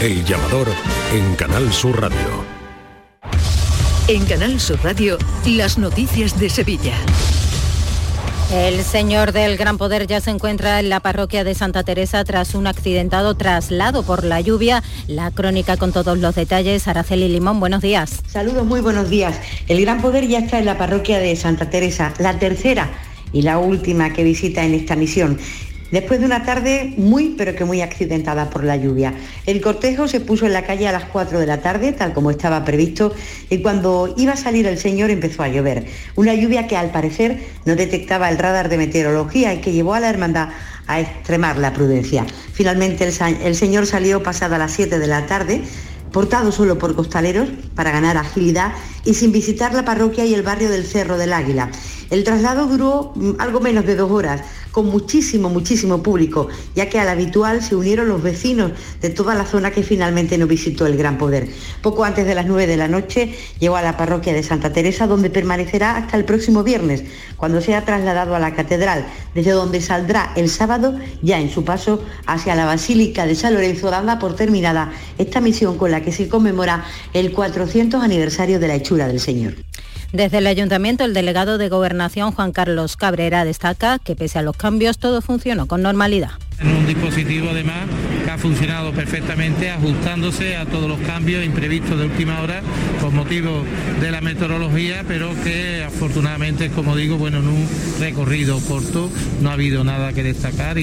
El Llamador en Canal Sur Radio. En Canal Sur Radio, las noticias de Sevilla. El señor del Gran Poder ya se encuentra en la parroquia de Santa Teresa tras un accidentado traslado por la lluvia. La crónica con todos los detalles. Araceli Limón, buenos días. Saludos, muy buenos días. El Gran Poder ya está en la parroquia de Santa Teresa, la tercera y la última que visita en esta misión después de una tarde muy pero que muy accidentada por la lluvia. El cortejo se puso en la calle a las 4 de la tarde, tal como estaba previsto, y cuando iba a salir el señor empezó a llover. Una lluvia que al parecer no detectaba el radar de meteorología y que llevó a la hermandad a extremar la prudencia. Finalmente el, señor salió pasada las 7 de la tarde portado solo por costaleros para ganar agilidad y sin visitar la parroquia y el barrio del Cerro del Águila. El traslado duró mm, algo menos de dos horas, con muchísimo, muchísimo público, ya que al habitual se unieron los vecinos de toda la zona que finalmente no visitó el Gran Poder. Poco antes de las 9 de la noche llegó a la parroquia de Santa Teresa, donde permanecerá hasta el próximo viernes, cuando sea trasladado a la catedral, desde donde saldrá el sábado ya en su paso hacia la Basílica de San Lorenzo, dando por terminada esta misión con la que se conmemora el 400 aniversario de la hechura del Señor. Desde el ayuntamiento, el delegado de Gobernación, Juan Carlos Cabrera, destaca que pese a los cambios todo funcionó con normalidad. Un dispositivo además que ha funcionado perfectamente ajustándose a todos los cambios imprevistos de última hora por motivo de la meteorología, pero que afortunadamente, como digo, bueno, en un recorrido corto no ha habido nada que destacar.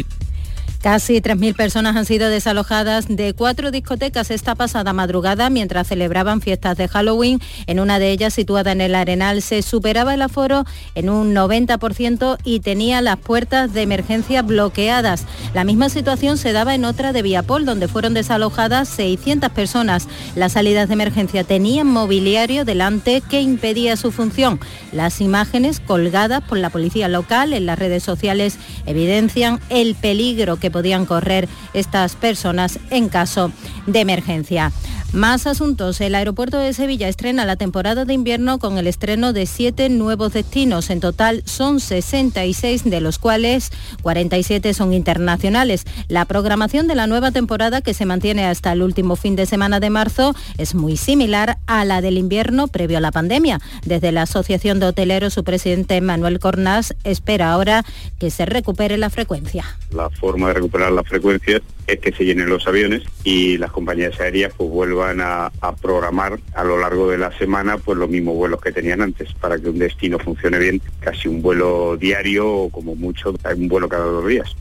Casi 3.000 personas han sido desalojadas de cuatro discotecas esta pasada madrugada mientras celebraban fiestas de Halloween. En una de ellas, situada en el Arenal, se superaba el aforo en un 90% y tenía las puertas de emergencia bloqueadas. La misma situación se daba en otra de Viapol, donde fueron desalojadas 600 personas. Las salidas de emergencia tenían mobiliario delante que impedía su función. Las imágenes colgadas por la policía local en las redes sociales evidencian el peligro que podían correr estas personas en caso de emergencia. Más asuntos. El aeropuerto de Sevilla estrena la temporada de invierno con el estreno de siete nuevos destinos. En total son 66, de los cuales 47 son internacionales. La programación de la nueva temporada, que se mantiene hasta el último fin de semana de marzo, es muy similar a la del invierno previo a la pandemia. Desde la Asociación de Hoteleros, su presidente Manuel Cornás espera ahora que se recupere la frecuencia. La forma de recuperar la frecuencia es que se llenen los aviones y las compañías aéreas pues vuelvan a, programar a lo largo de la semana pues los mismos vuelos que tenían antes para que un destino funcione bien, casi un vuelo diario o como mucho un vuelo cada dos días.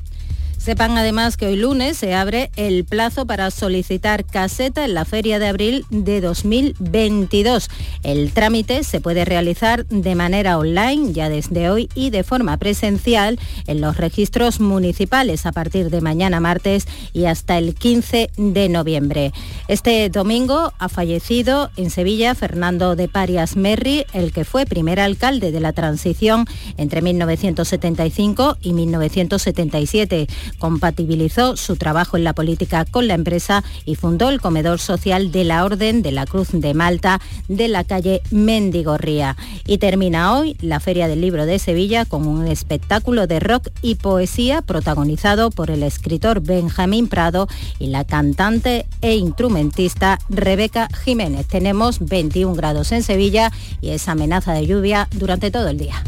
Sepan además que hoy lunes se abre el plazo para solicitar caseta en la Feria de Abril de 2022. El trámite se puede realizar de manera online ya desde hoy y de forma presencial en los registros municipales a partir de mañana martes y hasta el 15 de noviembre. Este domingo ha fallecido en Sevilla Fernando de Parias Merri, el que fue primer alcalde de la transición entre 1975 y 1977 compatibilizó su trabajo en la política con la empresa y fundó el comedor social de la Orden de la Cruz de Malta de la calle Mendigorría. Y termina hoy la Feria del Libro de Sevilla con un espectáculo de rock y poesía protagonizado por el escritor Benjamín Prado y la cantante e instrumentista Rebeca Jiménez. Tenemos 21 grados en Sevilla y esa amenaza de lluvia durante todo el día.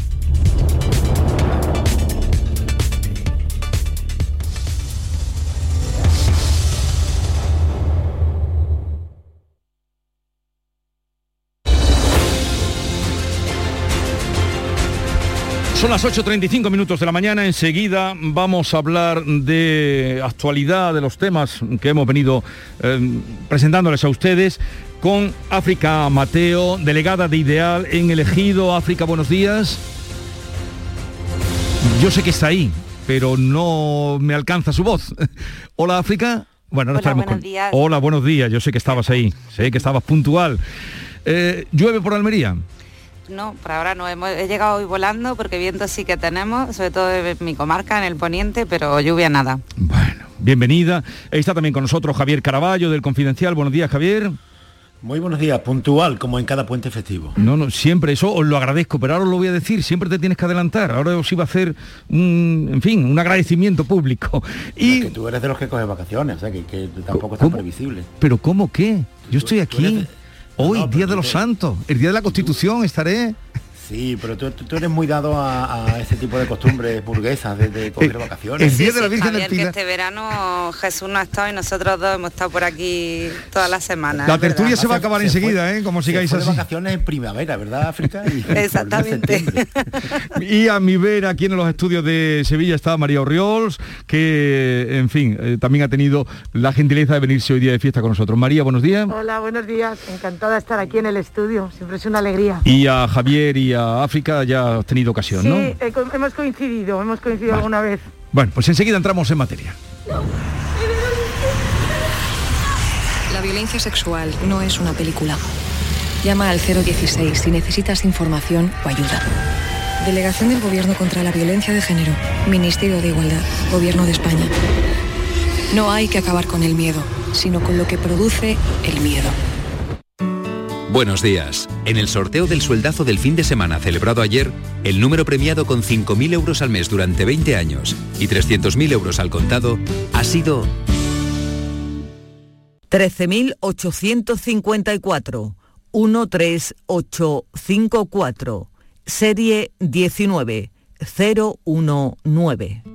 Son las 8.35 minutos de la mañana. Enseguida vamos a hablar de actualidad, de los temas que hemos venido eh, presentándoles a ustedes con África Mateo, delegada de Ideal en el Ejido. África, buenos días. Yo sé que está ahí, pero no me alcanza su voz. Hola, África. Bueno, Hola, buenos días. Hola, buenos días. Yo sé que estabas ahí, sé que estabas puntual. Eh, ¿Llueve por Almería? No, por ahora no. Hemos, he llegado hoy volando porque viento sí que tenemos, sobre todo en mi comarca, en el poniente, pero lluvia nada. Bueno, bienvenida. Está también con nosotros Javier Caraballo del Confidencial. Buenos días, Javier. Muy buenos días, puntual, como en cada puente festivo. No, no, siempre, eso os lo agradezco, pero ahora os lo voy a decir, siempre te tienes que adelantar. Ahora os iba a hacer, un, en fin, un agradecimiento público. Y... que tú eres de los que coges vacaciones, o sea, que, tampoco es tan previsible. ¿Pero cómo qué? Yo estoy aquí. Hoy, Día de los Santos, el Día de la Constitución, estaré Sí, pero tú, eres muy dado a, ese tipo de costumbres burguesas de, coger eh, vacaciones. El día de la Virgen del Pilar. Que este verano Jesús no ha estado y nosotros dos hemos estado por aquí toda la semana. La tertulia se va a acabar enseguida, ¿eh? Como sigáis así. vacaciones en primavera, ¿verdad, África? Exactamente. y a mi ver aquí en los estudios de Sevilla está María Orriols, que, en fin, eh, también ha tenido la gentileza de venirse hoy día de fiesta con nosotros. María, buenos días. Hola, buenos días. Encantada de estar aquí en el estudio. Siempre es una alegría. Y a Javier y África ya has tenido ocasión, sí, ¿no? hemos coincidido, hemos coincidido alguna vez. Bueno, pues enseguida entramos en materia. La violencia sexual no es una película. Llama al 016 si necesitas información o ayuda. Delegación del Gobierno contra la Violencia de Género. Ministerio de Igualdad. Gobierno de España. No hay que acabar con el miedo, sino con lo que produce el miedo. Buenos días. En el sorteo del sueldazo del fin de semana celebrado ayer, el número premiado con 5.000 euros al mes durante 20 años y 300.000 euros al contado ha sido 13.854. 13854. Serie 19019.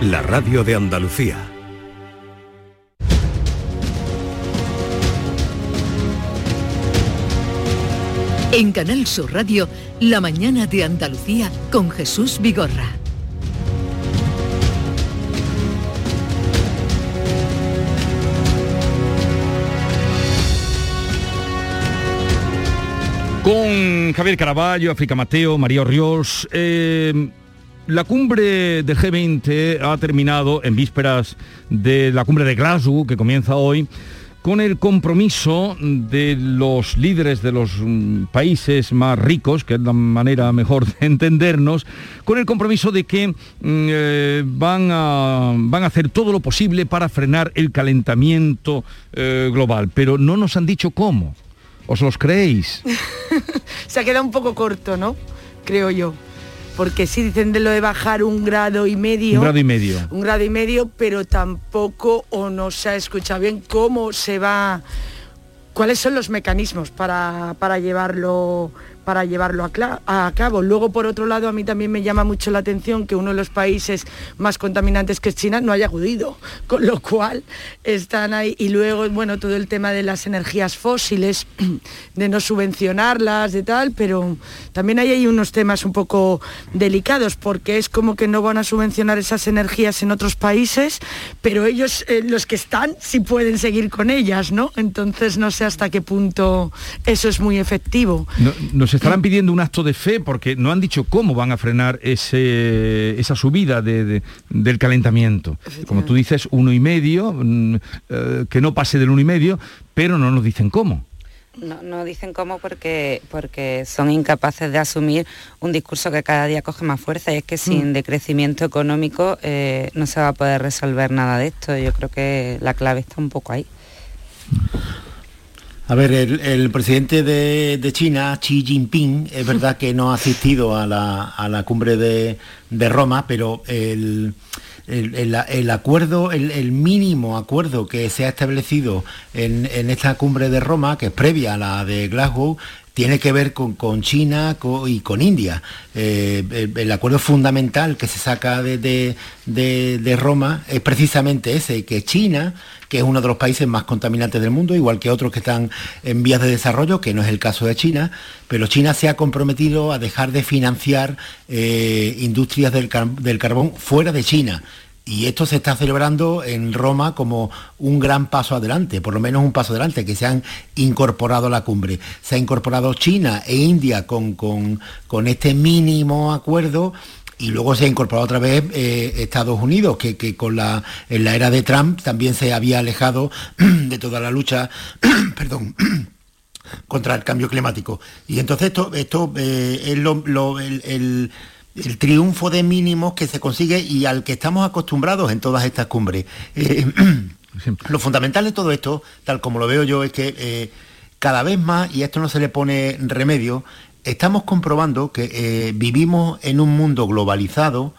la radio de Andalucía. En Canal Sur Radio, La mañana de Andalucía con Jesús Vigorra. Con Javier Caraballo, África Mateo, María Ríos, la cumbre del G20 ha terminado en vísperas de la cumbre de Glasgow, que comienza hoy, con el compromiso de los líderes de los mm, países más ricos, que es la manera mejor de entendernos, con el compromiso de que mm, eh, van, a, van a hacer todo lo posible para frenar el calentamiento eh, global. Pero no nos han dicho cómo. ¿Os los creéis? Se ha quedado un poco corto, ¿no? Creo yo. Porque sí dicen de lo de bajar un grado y medio. Un grado y medio. Un grado y medio, pero tampoco o no se ha escuchado bien cómo se va. cuáles son los mecanismos para, para llevarlo para llevarlo a, cabo. Luego, por otro lado, a mí también me llama mucho la atención que uno de los países más contaminantes que es China no haya acudido, con lo cual están ahí. Y luego, bueno, todo el tema de las energías fósiles, de no subvencionarlas, de tal, pero también ahí hay unos temas un poco delicados, porque es como que no van a subvencionar esas energías en otros países, pero ellos, eh, los que están, sí pueden seguir con ellas, ¿no? Entonces no sé hasta qué punto eso es muy efectivo. No- estarán pidiendo un acto de fe porque no han dicho cómo van a frenar ese, esa subida de- de- del calentamiento. Como tú dices, uno y medio, mm, eh, que no pase del uno y medio, pero no nos dicen cómo. No, no dicen cómo porque, porque son incapaces de asumir un discurso que cada día coge más fuerza y es que sin Mm. decrecimiento económico eh, no se va a poder resolver nada de esto. Yo creo que la clave está un poco ahí. A ver, el, presidente de, China, Xi Jinping, es verdad que no ha asistido a la, a la cumbre de, de Roma, pero el, el- acuerdo, el, mínimo acuerdo que se ha establecido en, en esta cumbre de Roma, que es previa a la de Glasgow, tiene que ver con, con China y con India. Eh, el, acuerdo fundamental que se saca de- de- de Roma es precisamente ese, que China, que es uno de los países más contaminantes del mundo, igual que otros que están en vías de desarrollo, que no es el caso de China, pero China se ha comprometido a dejar de financiar eh, industrias del, del carbón fuera de China. Y esto se está celebrando en Roma como un gran paso adelante, por lo menos un paso adelante, que se han incorporado a la cumbre. Se ha incorporado China e India con, con- con este mínimo acuerdo y luego se ha incorporado otra vez eh, Estados Unidos, que, que con la, en la era de Trump también se había alejado de toda la lucha, perdón, contra el cambio climático. Y entonces esto, esto eh, es lo- lo- el, el- el triunfo de mínimos que se consigue y al que estamos acostumbrados en todas estas cumbres. Eh, lo fundamental de todo esto, tal como lo veo yo, es que cada vez más, y a esto no se le pone remedio, estamos comprobando que eh, vivimos en un mundo globalizado,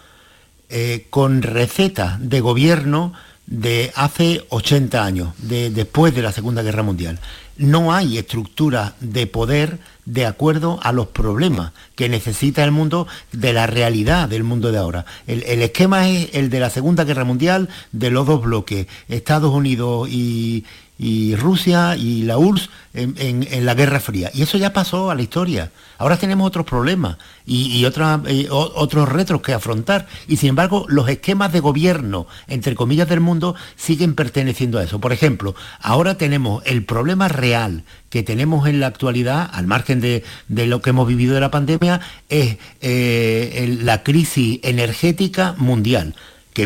eh, con recetas de gobierno de hace 80 años, de, después de la Segunda Guerra Mundial. No hay estructura de poder de acuerdo a los problemas que necesita el mundo de la realidad del mundo de ahora. El, el esquema es el de la Segunda Guerra Mundial, de los dos bloques, Estados Unidos y, y Rusia y la URSS en, la Guerra Fría. Y eso ya pasó a la historia. Ahora tenemos otros problemas y, eh, otros retos que afrontar. Y sin embargo, los esquemas de gobierno, entre comillas, del mundo siguen perteneciendo a eso. Por ejemplo, ahora tenemos el problema real que tenemos en la actualidad, al margen de, lo que hemos vivido de la pandemia, es eh, la crisis energética mundial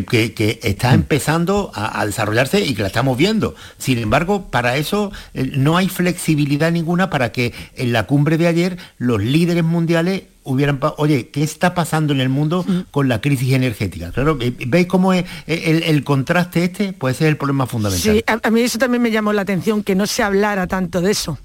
que, que- que está empezando a, a desarrollarse y que la estamos viendo. Sin embargo, para eso eh, no hay flexibilidad ninguna para que en la cumbre de ayer los líderes mundiales hubieran, oye, ¿qué está pasando en el mundo con la crisis energética? Claro, eh, ¿veis cómo es el, el contraste este? Pues ese es el problema fundamental. Sí, a, a mí eso también me llamó la atención, que no se hablara tanto de eso.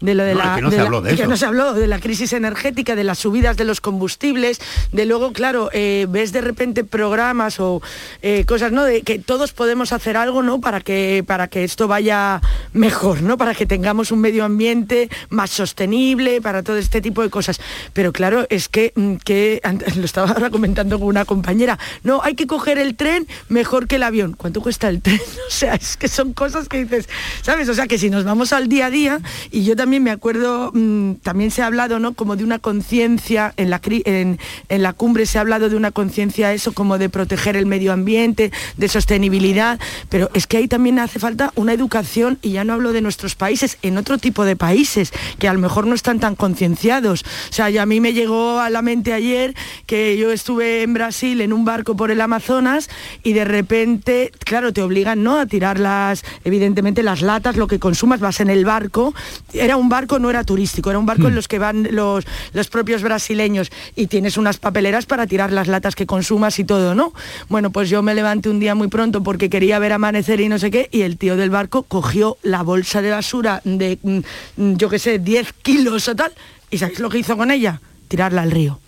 De lo de No, la, es que no se la- habló de que eso. no se habló de la crisis energética, de las subidas de los combustibles, de luego, claro, eh, ves de repente programas o eh, cosas, ¿no? De que todos podemos hacer algo, ¿no? Para que, para que esto vaya mejor, ¿no? Para que tengamos un medio ambiente más sostenible, para todo este tipo de cosas. Pero claro, es que, mm, que antes lo estaba ahora comentando con una compañera, no, hay que coger el tren mejor que el avión. ¿Cuánto cuesta el tren? O sea, es que son cosas que dices, ¿sabes? O sea, que si nos vamos al día a día, y yo también también me acuerdo, mm, también se ha hablado, ¿no? Como de una conciencia, en la, en, en la cumbre se ha hablado de una conciencia, eso, como de proteger el medio ambiente, de sostenibilidad, pero es que ahí también hace falta una educación, y ya no hablo de nuestros países, en otro tipo de países, que a lo mejor no están tan concienciados. O sea, y a mí me llegó a la mente ayer que yo estuve en Brasil en un barco por el Amazonas y de repente, claro, te obligan, ¿no? A tirar las, evidentemente, las latas, lo que consumas, vas en el barco. Era un barco, no era turístico, era un barco en Hmm. los que van los, los propios brasileños y tienes unas papeleras para tirar las latas que consumas y todo, ¿no? Bueno, pues yo me levanté un día muy pronto porque quería ver amanecer y no sé qué, y el tío del barco cogió la bolsa de basura de, mm, yo qué sé, 10 kilos o tal, y ¿sabéis lo que hizo con ella? Tirarla al río.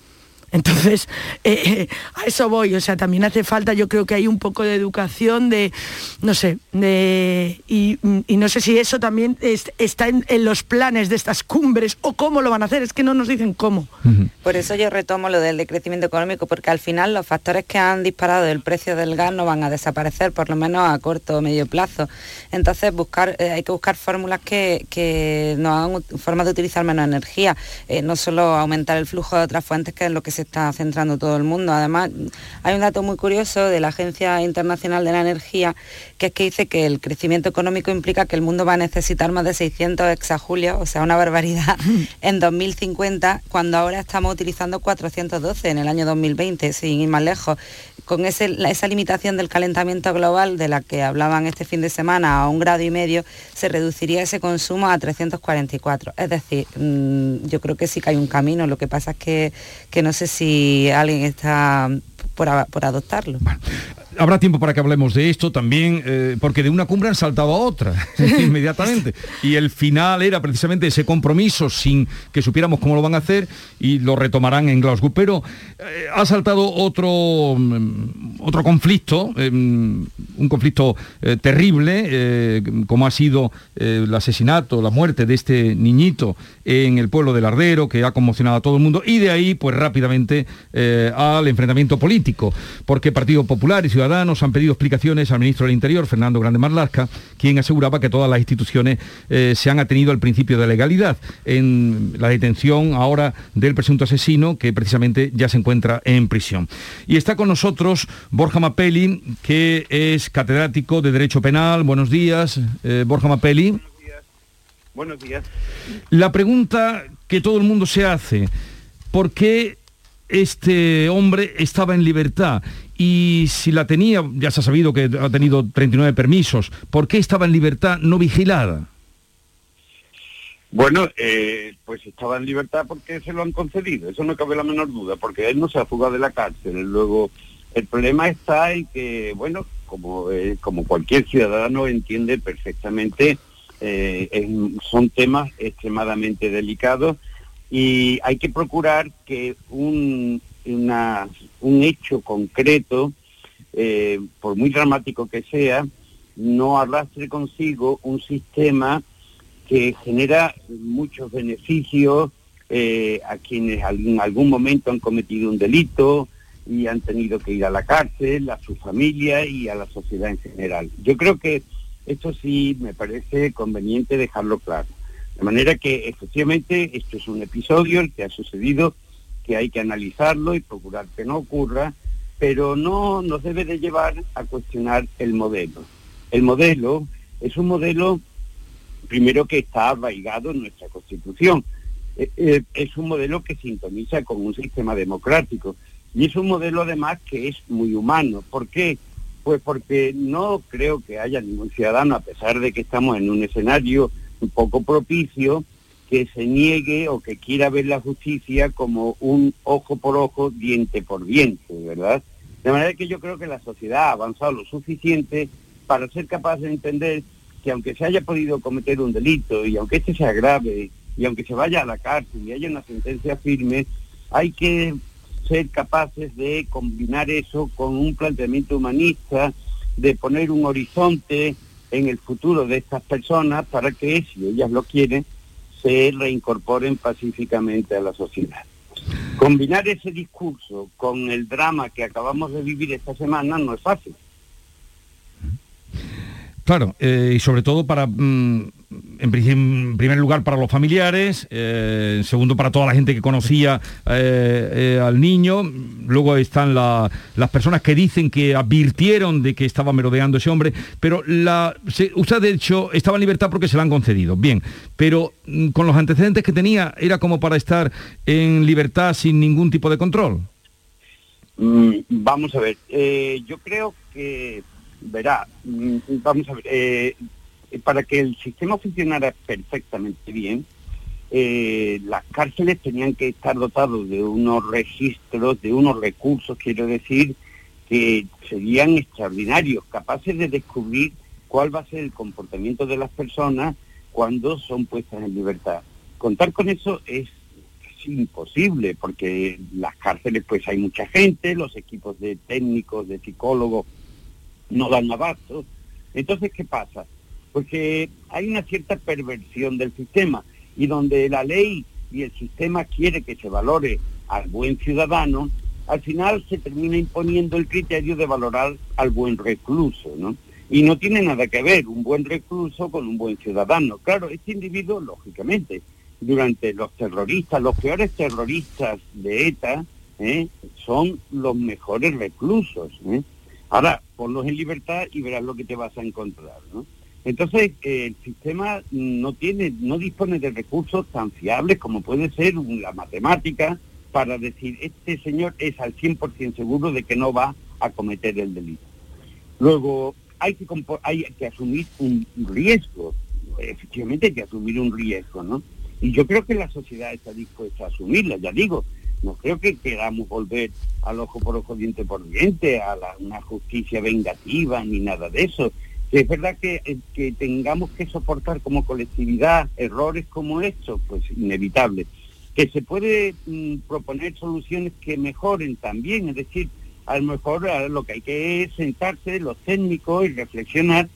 Entonces, eh, eh, a eso voy, o sea, también hace falta, yo creo que hay un poco de educación, de, no sé, de, y, y no sé si eso también es- está en, en los planes de estas cumbres o cómo lo van a hacer, es que no nos dicen cómo. Por eso yo retomo lo del decrecimiento económico, porque al final los factores que han disparado el precio del gas no van a desaparecer, por lo menos a corto o medio plazo. Entonces buscar, eh, hay que buscar fórmulas que, que nos hagan formas de utilizar menos energía, eh, no solo aumentar el flujo de otras fuentes, que es lo que se está centrando todo el mundo. Además, hay un dato muy curioso de la Agencia Internacional de la Energía, que es que dice que el crecimiento económico implica que el mundo va a necesitar más de 600 exajulios, o sea, una barbaridad, en 2050, cuando ahora estamos utilizando 412 en el año 2020, sin ir más lejos. Con esa limitación del calentamiento global de la que hablaban este fin de semana a un grado y medio, se reduciría ese consumo a 344. Es decir, mm, yo creo que sí que hay un camino, lo que pasa es que, que no sé si alguien está por, adoptarlo. Habrá tiempo para que hablemos de esto también, eh, porque de una cumbre han saltado a otra inmediatamente. Y el final era precisamente ese compromiso sin que supiéramos cómo lo van a hacer y lo retomarán en Glasgow. Pero eh, ha saltado otro, mm, otro conflicto, eh, un conflicto eh, terrible, como ha sido el asesinato, la muerte de este niñito en el pueblo del Ardero, que ha conmocionado a todo el mundo, y de ahí, pues rápidamente, al enfrentamiento político, porque Partido Popular y Ciudadanos han pedido explicaciones al ministro del Interior, Fernando Grande Marlasca, quien aseguraba que todas las instituciones eh, se han atenido al principio de legalidad en la detención ahora del presunto asesino, que precisamente ya se encuentra en prisión. Y está con nosotros Borja Mapelli, que es catedrático de Derecho Penal. Buenos días, eh, Borja Mapelli. Buenos días. La pregunta que todo el mundo se hace, ¿por qué este hombre estaba en libertad? Y si la tenía, ya se ha sabido que ha tenido 39 permisos, ¿por qué estaba en libertad no vigilada? Bueno, eh, pues estaba en libertad porque se lo han concedido, eso no cabe la menor duda, porque él no se ha fugado de la cárcel. Luego, el problema está en que, bueno, como, eh, como cualquier ciudadano entiende perfectamente, eh, son temas extremadamente delicados y hay que procurar que un, una- un hecho concreto, eh, por muy dramático que sea, no arrastre consigo un sistema que genera muchos beneficios eh, a quienes en algún momento han cometido un delito y han tenido que ir a la cárcel, a su familia y a la sociedad en general. Yo creo que esto sí me parece conveniente dejarlo claro. De manera que efectivamente esto es un episodio, el que ha sucedido, que hay que analizarlo y procurar que no ocurra, pero no nos debe de llevar a cuestionar el modelo. El modelo es un modelo primero que está arraigado en nuestra Constitución. Eh, eh, es un modelo que sintoniza con un sistema democrático y es un modelo además que es muy humano. ¿Por qué? Pues porque no creo que haya ningún ciudadano, a pesar de que estamos en un escenario poco propicio, que se niegue o que quiera ver la justicia como un ojo por ojo, diente por diente, ¿verdad? De manera que yo creo que la sociedad ha avanzado lo suficiente para ser capaz de entender que aunque se haya podido cometer un delito y aunque este sea grave y aunque se vaya a la cárcel y haya una sentencia firme, hay que ser capaces de combinar eso con un planteamiento humanista, de poner un horizonte en el futuro de estas personas para que, si ellas lo quieren, se reincorporen pacíficamente a la sociedad. Combinar ese discurso con el drama que acabamos de vivir esta semana no es fácil. Claro, eh, y sobre todo para, mm, en, primer lugar, para los familiares, eh, en segundo, para toda la gente que conocía eh, al niño. Luego están la- las personas que dicen que advirtieron de que estaba merodeando ese hombre, pero se- usted, de hecho, estaba en libertad porque se la han concedido. Bien, pero mm, con los antecedentes que tenía, ¿era como para estar en libertad sin ningún tipo de control? Mm, vamos a ver, yo creo que, verá, mm, vamos a ver, eh, para que el sistema funcionara perfectamente bien, eh, las cárceles tenían que estar dotados de unos registros, de unos recursos, quiero decir, que serían extraordinarios, capaces de descubrir cuál va a ser el comportamiento de las personas cuando son puestas en libertad. Contar con eso es es imposible porque las cárceles pues hay mucha gente, los equipos de técnicos, de psicólogos no dan abasto. Entonces, ¿qué pasa? Porque hay una cierta perversión del sistema y donde la ley y el sistema quiere que se valore al buen ciudadano, al final se termina imponiendo el criterio de valorar al buen recluso, ¿no? Y no tiene nada que ver un buen recluso con un buen ciudadano. Claro, este individuo, lógicamente, durante los terroristas, los peores terroristas de ETA, ¿eh? son los mejores reclusos. ¿eh? Ahora, ponlos en libertad y verás lo que te vas a encontrar. ¿no? Entonces, eh, el sistema no tiene, no dispone de recursos tan fiables como puede ser la matemática para decir, este señor es al 100% seguro de que no va a cometer el delito. Luego, hay que, hay que asumir un riesgo, efectivamente hay que asumir un riesgo, ¿no? Y yo creo que la sociedad está dispuesta a asumirla, ya digo, no creo que queramos volver al ojo por ojo, diente por diente, a la- una justicia vengativa, ni nada de eso. Que es verdad que, eh, que tengamos que soportar como colectividad errores como estos, pues inevitable. Que se puede mm, proponer soluciones que mejoren también, es decir, a lo mejor eh, lo que hay que es sentarse los técnicos y reflexionar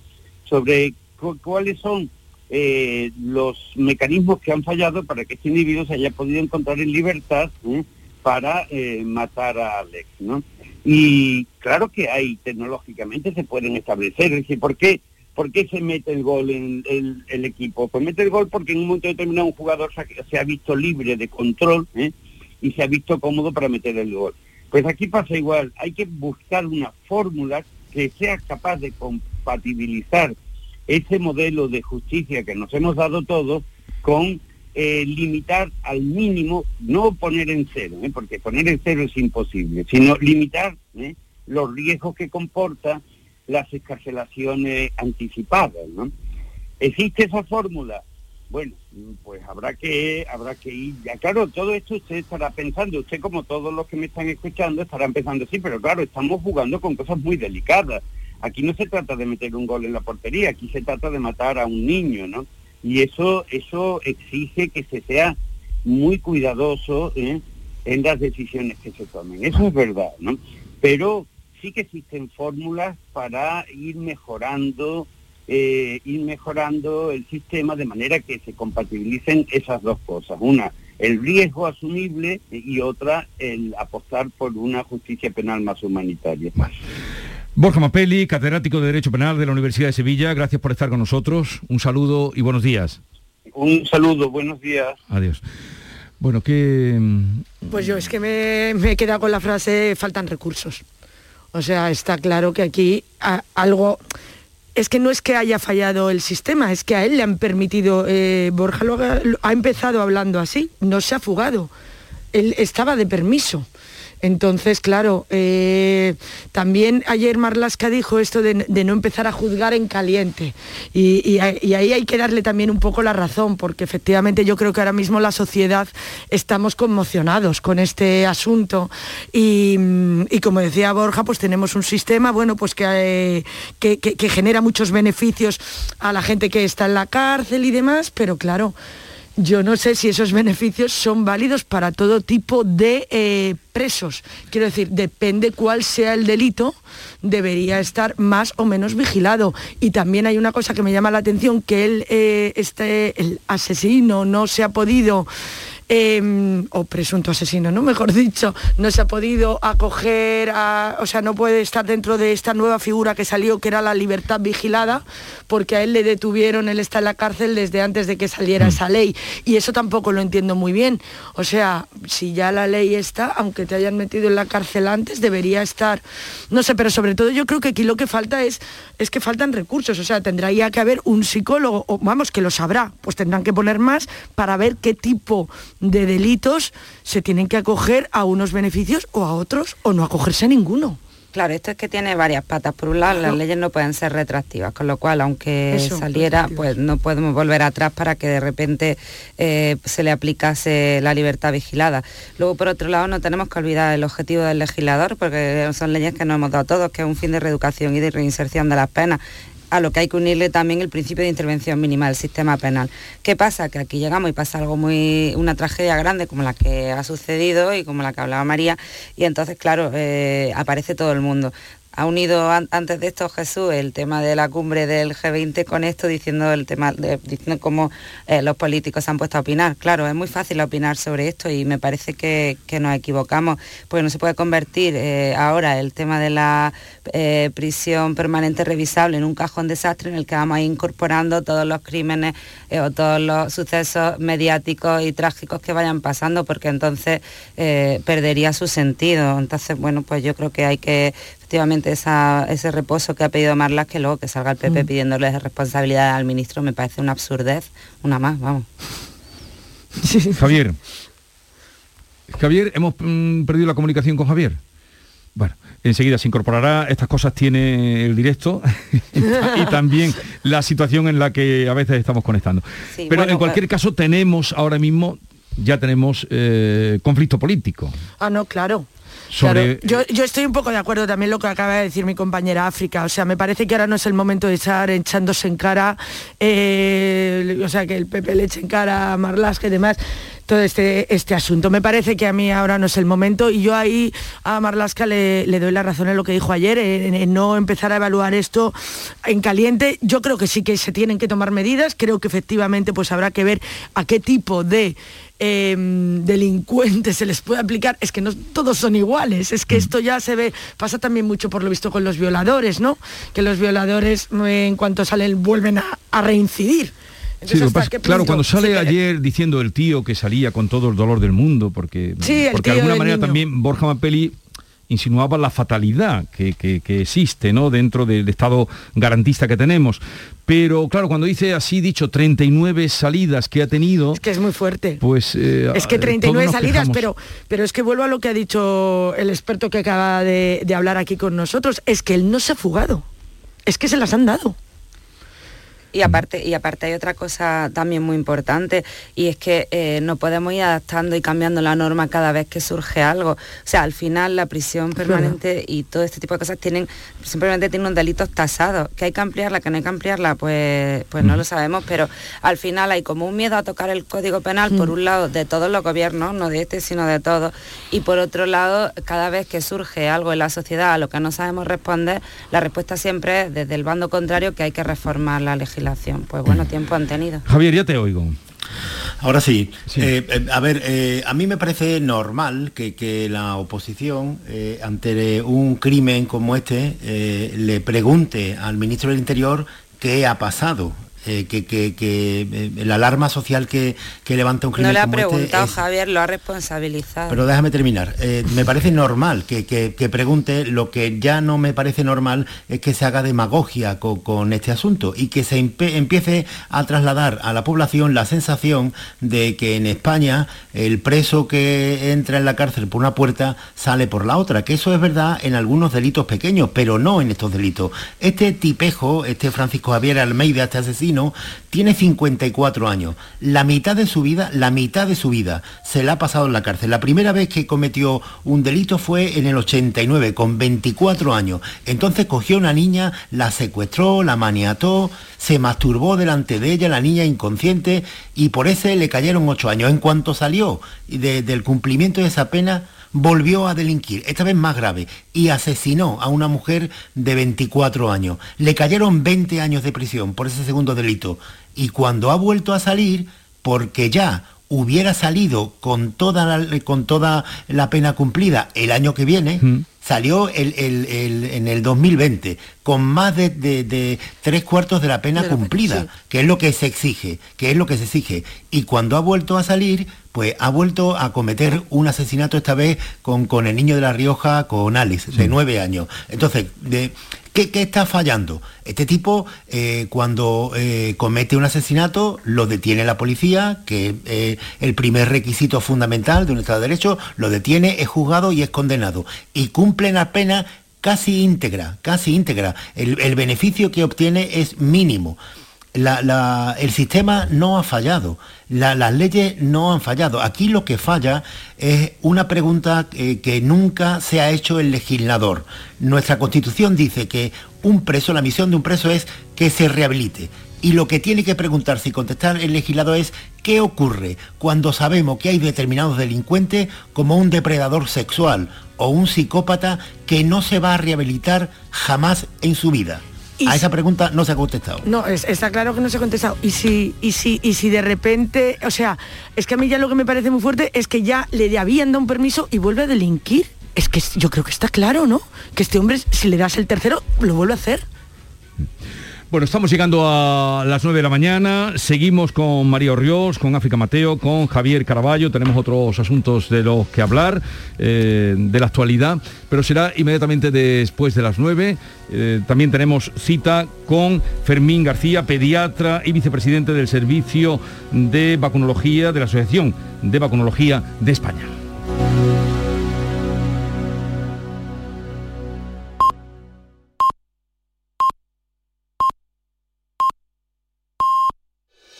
sobre cu- cuáles son eh, los mecanismos que han fallado para que este individuo se haya podido encontrar en libertad para eh, matar a Alex, ¿no? Y claro que hay, tecnológicamente se pueden establecer, es decir, ¿por qué, por qué se mete el gol en el, equipo? Pues mete el gol porque en un momento determinado un jugador se ha, se ha visto libre de control ¿eh? y se ha visto cómodo para meter el gol. Pues aquí pasa igual, hay que buscar una fórmula que sea capaz de compatibilizar ese modelo de justicia que nos hemos dado todos con eh, limitar al mínimo, no poner en cero, ¿eh? porque poner en cero es imposible, sino limitar ¿eh? los riesgos que comporta las escarcelaciones anticipadas. ¿no? ¿Existe esa fórmula? Bueno, pues habrá que habrá que ir. Ya claro, todo esto usted estará pensando, usted como todos los que me están escuchando estarán pensando, sí, pero claro, estamos jugando con cosas muy delicadas. Aquí no se trata de meter un gol en la portería, aquí se trata de matar a un niño, ¿no? Y eso eso exige que se sea muy cuidadoso ¿eh? en las decisiones que se tomen. Eso es verdad, ¿no? Pero sí que existen fórmulas para ir mejorando eh, ir mejorando el sistema de manera que se compatibilicen esas dos cosas. Una, el riesgo asumible y otra, el apostar por una justicia penal más humanitaria. Borja Mapelli, catedrático de Derecho Penal de la Universidad de Sevilla, gracias por estar con nosotros. Un saludo y buenos días. Un saludo, buenos días. Adiós. Bueno, que... Pues yo es que me, me he quedado con la frase faltan recursos. O sea, está claro que aquí a- algo... Es que no es que haya fallado el sistema, es que a él le han permitido... eh, Borja lo ha, lo ha empezado hablando así, no se ha fugado. Él estaba de permiso. Entonces, claro, eh, también ayer Marlasca dijo esto de, no empezar a juzgar en caliente. Y, ahí hay que darle también un poco la razón, porque efectivamente yo creo que ahora mismo la sociedad estamos conmocionados con este asunto. Y, como decía Borja, pues tenemos un sistema, bueno, pues eh, que genera muchos beneficios a la gente que está en la cárcel y demás, pero claro. Yo no sé si esos beneficios son válidos para todo tipo de eh, presos. Quiero decir, depende cuál sea el delito, debería estar más o menos vigilado. Y también hay una cosa que me llama la atención, que eh, este, el asesino no se ha podido em, o presunto asesino, ¿no? Mejor dicho, no se ha podido acoger, a, o sea, no puede estar dentro de esta nueva figura que salió, que era la libertad vigilada, porque a él le detuvieron, él está en la cárcel desde antes de que saliera esa ley. Y eso tampoco lo entiendo muy bien. O sea, si ya la ley está, aunque te hayan metido en la cárcel antes, debería estar, no sé, pero sobre todo yo creo que aquí lo que falta es, es que faltan recursos. O sea, tendría que haber un psicólogo, o vamos, que lo sabrá, pues tendrán que poner más para ver qué tipo de delitos se tienen que acoger a unos beneficios o a otros, o no acogerse a ninguno. Claro, esto es que tiene varias patas. Por un lado, las leyes no pueden ser retroactivas, con lo cual, aunque Eso, saliera, pues no podemos volver atrás para que de repente eh, se le aplicase la libertad vigilada. Luego, por otro lado, no tenemos que olvidar el objetivo del legislador, porque son leyes que nos hemos dado todos, que es un fin de reeducación y de reinserción de las penas a lo que hay que unirle también el principio de intervención mínima del sistema penal. ¿Qué pasa? Que aquí llegamos y pasa algo muy, una tragedia grande como la que ha sucedido y como la que hablaba María, y entonces, claro, eh, aparece todo el mundo. Ha unido an- antes de esto Jesús el tema de la cumbre del G20 con esto, diciendo el tema de, diciendo cómo eh, los políticos se han puesto a opinar. Claro, es muy fácil opinar sobre esto y me parece que, que nos equivocamos, porque no se puede convertir eh, ahora el tema de la eh, prisión permanente revisable en un cajón desastre en el que vamos a ir incorporando todos los crímenes o todos los sucesos mediáticos y trágicos que vayan pasando, porque entonces perdería su sentido. Entonces, bueno, pues yo creo que hay que efectivamente esa- ese reposo que ha pedido Marlas, que luego que salga el PP Mm. pidiéndole responsabilidad al ministro, me parece una absurdez, una más, vamos. Javier. Javier, hemos mm, perdido la comunicación con Javier. Bueno, enseguida se incorporará, estas cosas tiene el directo y también la situación en la que a veces estamos conectando. Sí, Pero bueno, en cualquier eh, caso tenemos ahora mismo, ya tenemos eh, conflicto político. Ah, no, claro. Claro, yo, yo estoy un poco de acuerdo también lo que acaba de decir mi compañera África. O sea, me parece que ahora no es el momento de estar echándose en cara, eh, o sea, que el PP le eche en cara a Marlaska y demás, todo este, este asunto. Me parece que a mí ahora no es el momento y yo ahí a Marlaska le, le doy la razón en lo que dijo ayer, en, en no empezar a evaluar esto en caliente. Yo creo que sí que se tienen que tomar medidas, creo que efectivamente pues habrá que ver a qué tipo de eh, delincuentes se les puede aplicar, es que no todos son iguales, es que esto ya se ve, pasa también mucho por lo visto con los violadores, ¿no? Que los violadores eh, en cuanto salen vuelven a, a reincidir. Sí, lo que ¿hasta pasa- qué claro, cuando sale ayer diciendo el tío que salía con todo el dolor del mundo, porque, Sí, porque de alguna manera niño. también Borja Mapelli insinuaba la fatalidad que, que- que existe ¿no? dentro del Estado garantista que tenemos. Pero claro, cuando dice así dicho 39 salidas que ha tenido, que es muy fuerte. pues... eh, Es que eh, 39 todos nos salidas, quejamos. pero, pero es que vuelvo a lo que ha dicho el experto que acaba de, de hablar aquí con nosotros, es que él no se ha fugado, es que se las han dado. Y aparte, y aparte hay otra cosa también muy importante y es que eh, no podemos ir adaptando y cambiando la norma cada vez que surge algo. O sea, al final la prisión permanente y todo este tipo de cosas tienen, simplemente tienen unos delitos tasados. Que hay que ampliarla, que no hay que ampliarla, pues, pues no lo sabemos, pero al final hay como un miedo a tocar el código penal, por un lado, de todos los gobiernos, no de este, sino de todos, y por otro lado, cada vez que surge algo en la sociedad a lo que no sabemos responder, la respuesta siempre es desde el bando contrario que hay que reformar la legislación. Pues bueno, tiempo han tenido. Javier, ya te oigo. Ahora sí. Eh, eh, a ver, eh, a mí me parece normal que, que la oposición, eh, ante un crimen como este, eh, le pregunte al ministro del Interior qué ha pasado. Eh, que, que- que, eh, la alarma social que, que levanta un No crimen le ha como este preguntado, es- Javier, lo ha responsabilizado. pero déjame terminar. Eh, me parece normal que, que- que pregunte, lo que ya no me parece normal es que se haga demagogia co- con, este asunto y que se empiece a trasladar a la población la sensación de que en España el preso que entra en la cárcel por una puerta sale por la otra, que eso es verdad en algunos delitos pequeños, pero no en estos delitos. Este tipejo, este Francisco Javier Almeida, este asesino, tiene 54 años. La mitad de su vida, la mitad de su vida se la ha pasado en la cárcel. La primera vez que cometió un delito fue en el 89, con 24 años. Entonces cogió una niña, la secuestró, la maniató, se masturbó delante de ella, la niña inconsciente, y por ese le cayeron 8 años. En cuanto salió de- del cumplimiento de esa pena, volvió a delinquir, esta vez más grave, y asesinó a una mujer de 24 años. Le cayeron 20 años de prisión por ese segundo delito. Y cuando ha vuelto a salir, porque ya hubiera salido con toda la, con toda la pena cumplida el año que viene, salió el- el- el- en el 2020 con más de, de- de tres cuartos de la pena cumplida, que es lo que se exige, que es lo que se exige. Y cuando ha vuelto a salir, pues ha vuelto a cometer un asesinato esta vez con, con el niño de La Rioja, con Alex, de nueve años. Entonces, de, ¿qué, qué está fallando? Este tipo, eh, cuando eh, comete un asesinato, lo detiene la policía, que eh, el primer requisito fundamental de un Estado de Derecho, lo detiene, es juzgado y es condenado. Y cumple la pena casi íntegra, casi íntegra. El, el beneficio que obtiene es mínimo. El sistema no ha fallado, la- las leyes no han fallado. Aquí lo que falla es una pregunta eh, que nunca se ha hecho el legislador. Nuestra constitución dice que un preso, la misión de un preso es que se rehabilite. Y lo que tiene que preguntarse y contestar el legislador es qué ocurre cuando sabemos que hay determinados delincuentes como un depredador sexual o un psicópata que no se va a rehabilitar jamás en su vida. A esa pregunta no se ha contestado. No, es- está claro que no se ha contestado. Y si, y si, y si de repente, o sea, es que a mí ya lo que me parece muy fuerte es que ya le habían dado un permiso y vuelve a delinquir. Es que yo creo que está claro, ¿no? Que este hombre, si le das el tercero, lo vuelve a hacer. Bueno, estamos llegando a las 9 de la mañana, seguimos con María Orriós, con África Mateo, con Javier Caraballo, tenemos otros asuntos de los que hablar, eh, de la actualidad, pero será inmediatamente después de las 9. Eh, también tenemos cita con Fermín García, pediatra y vicepresidente del Servicio de Vacunología de la Asociación de Vacunología de España.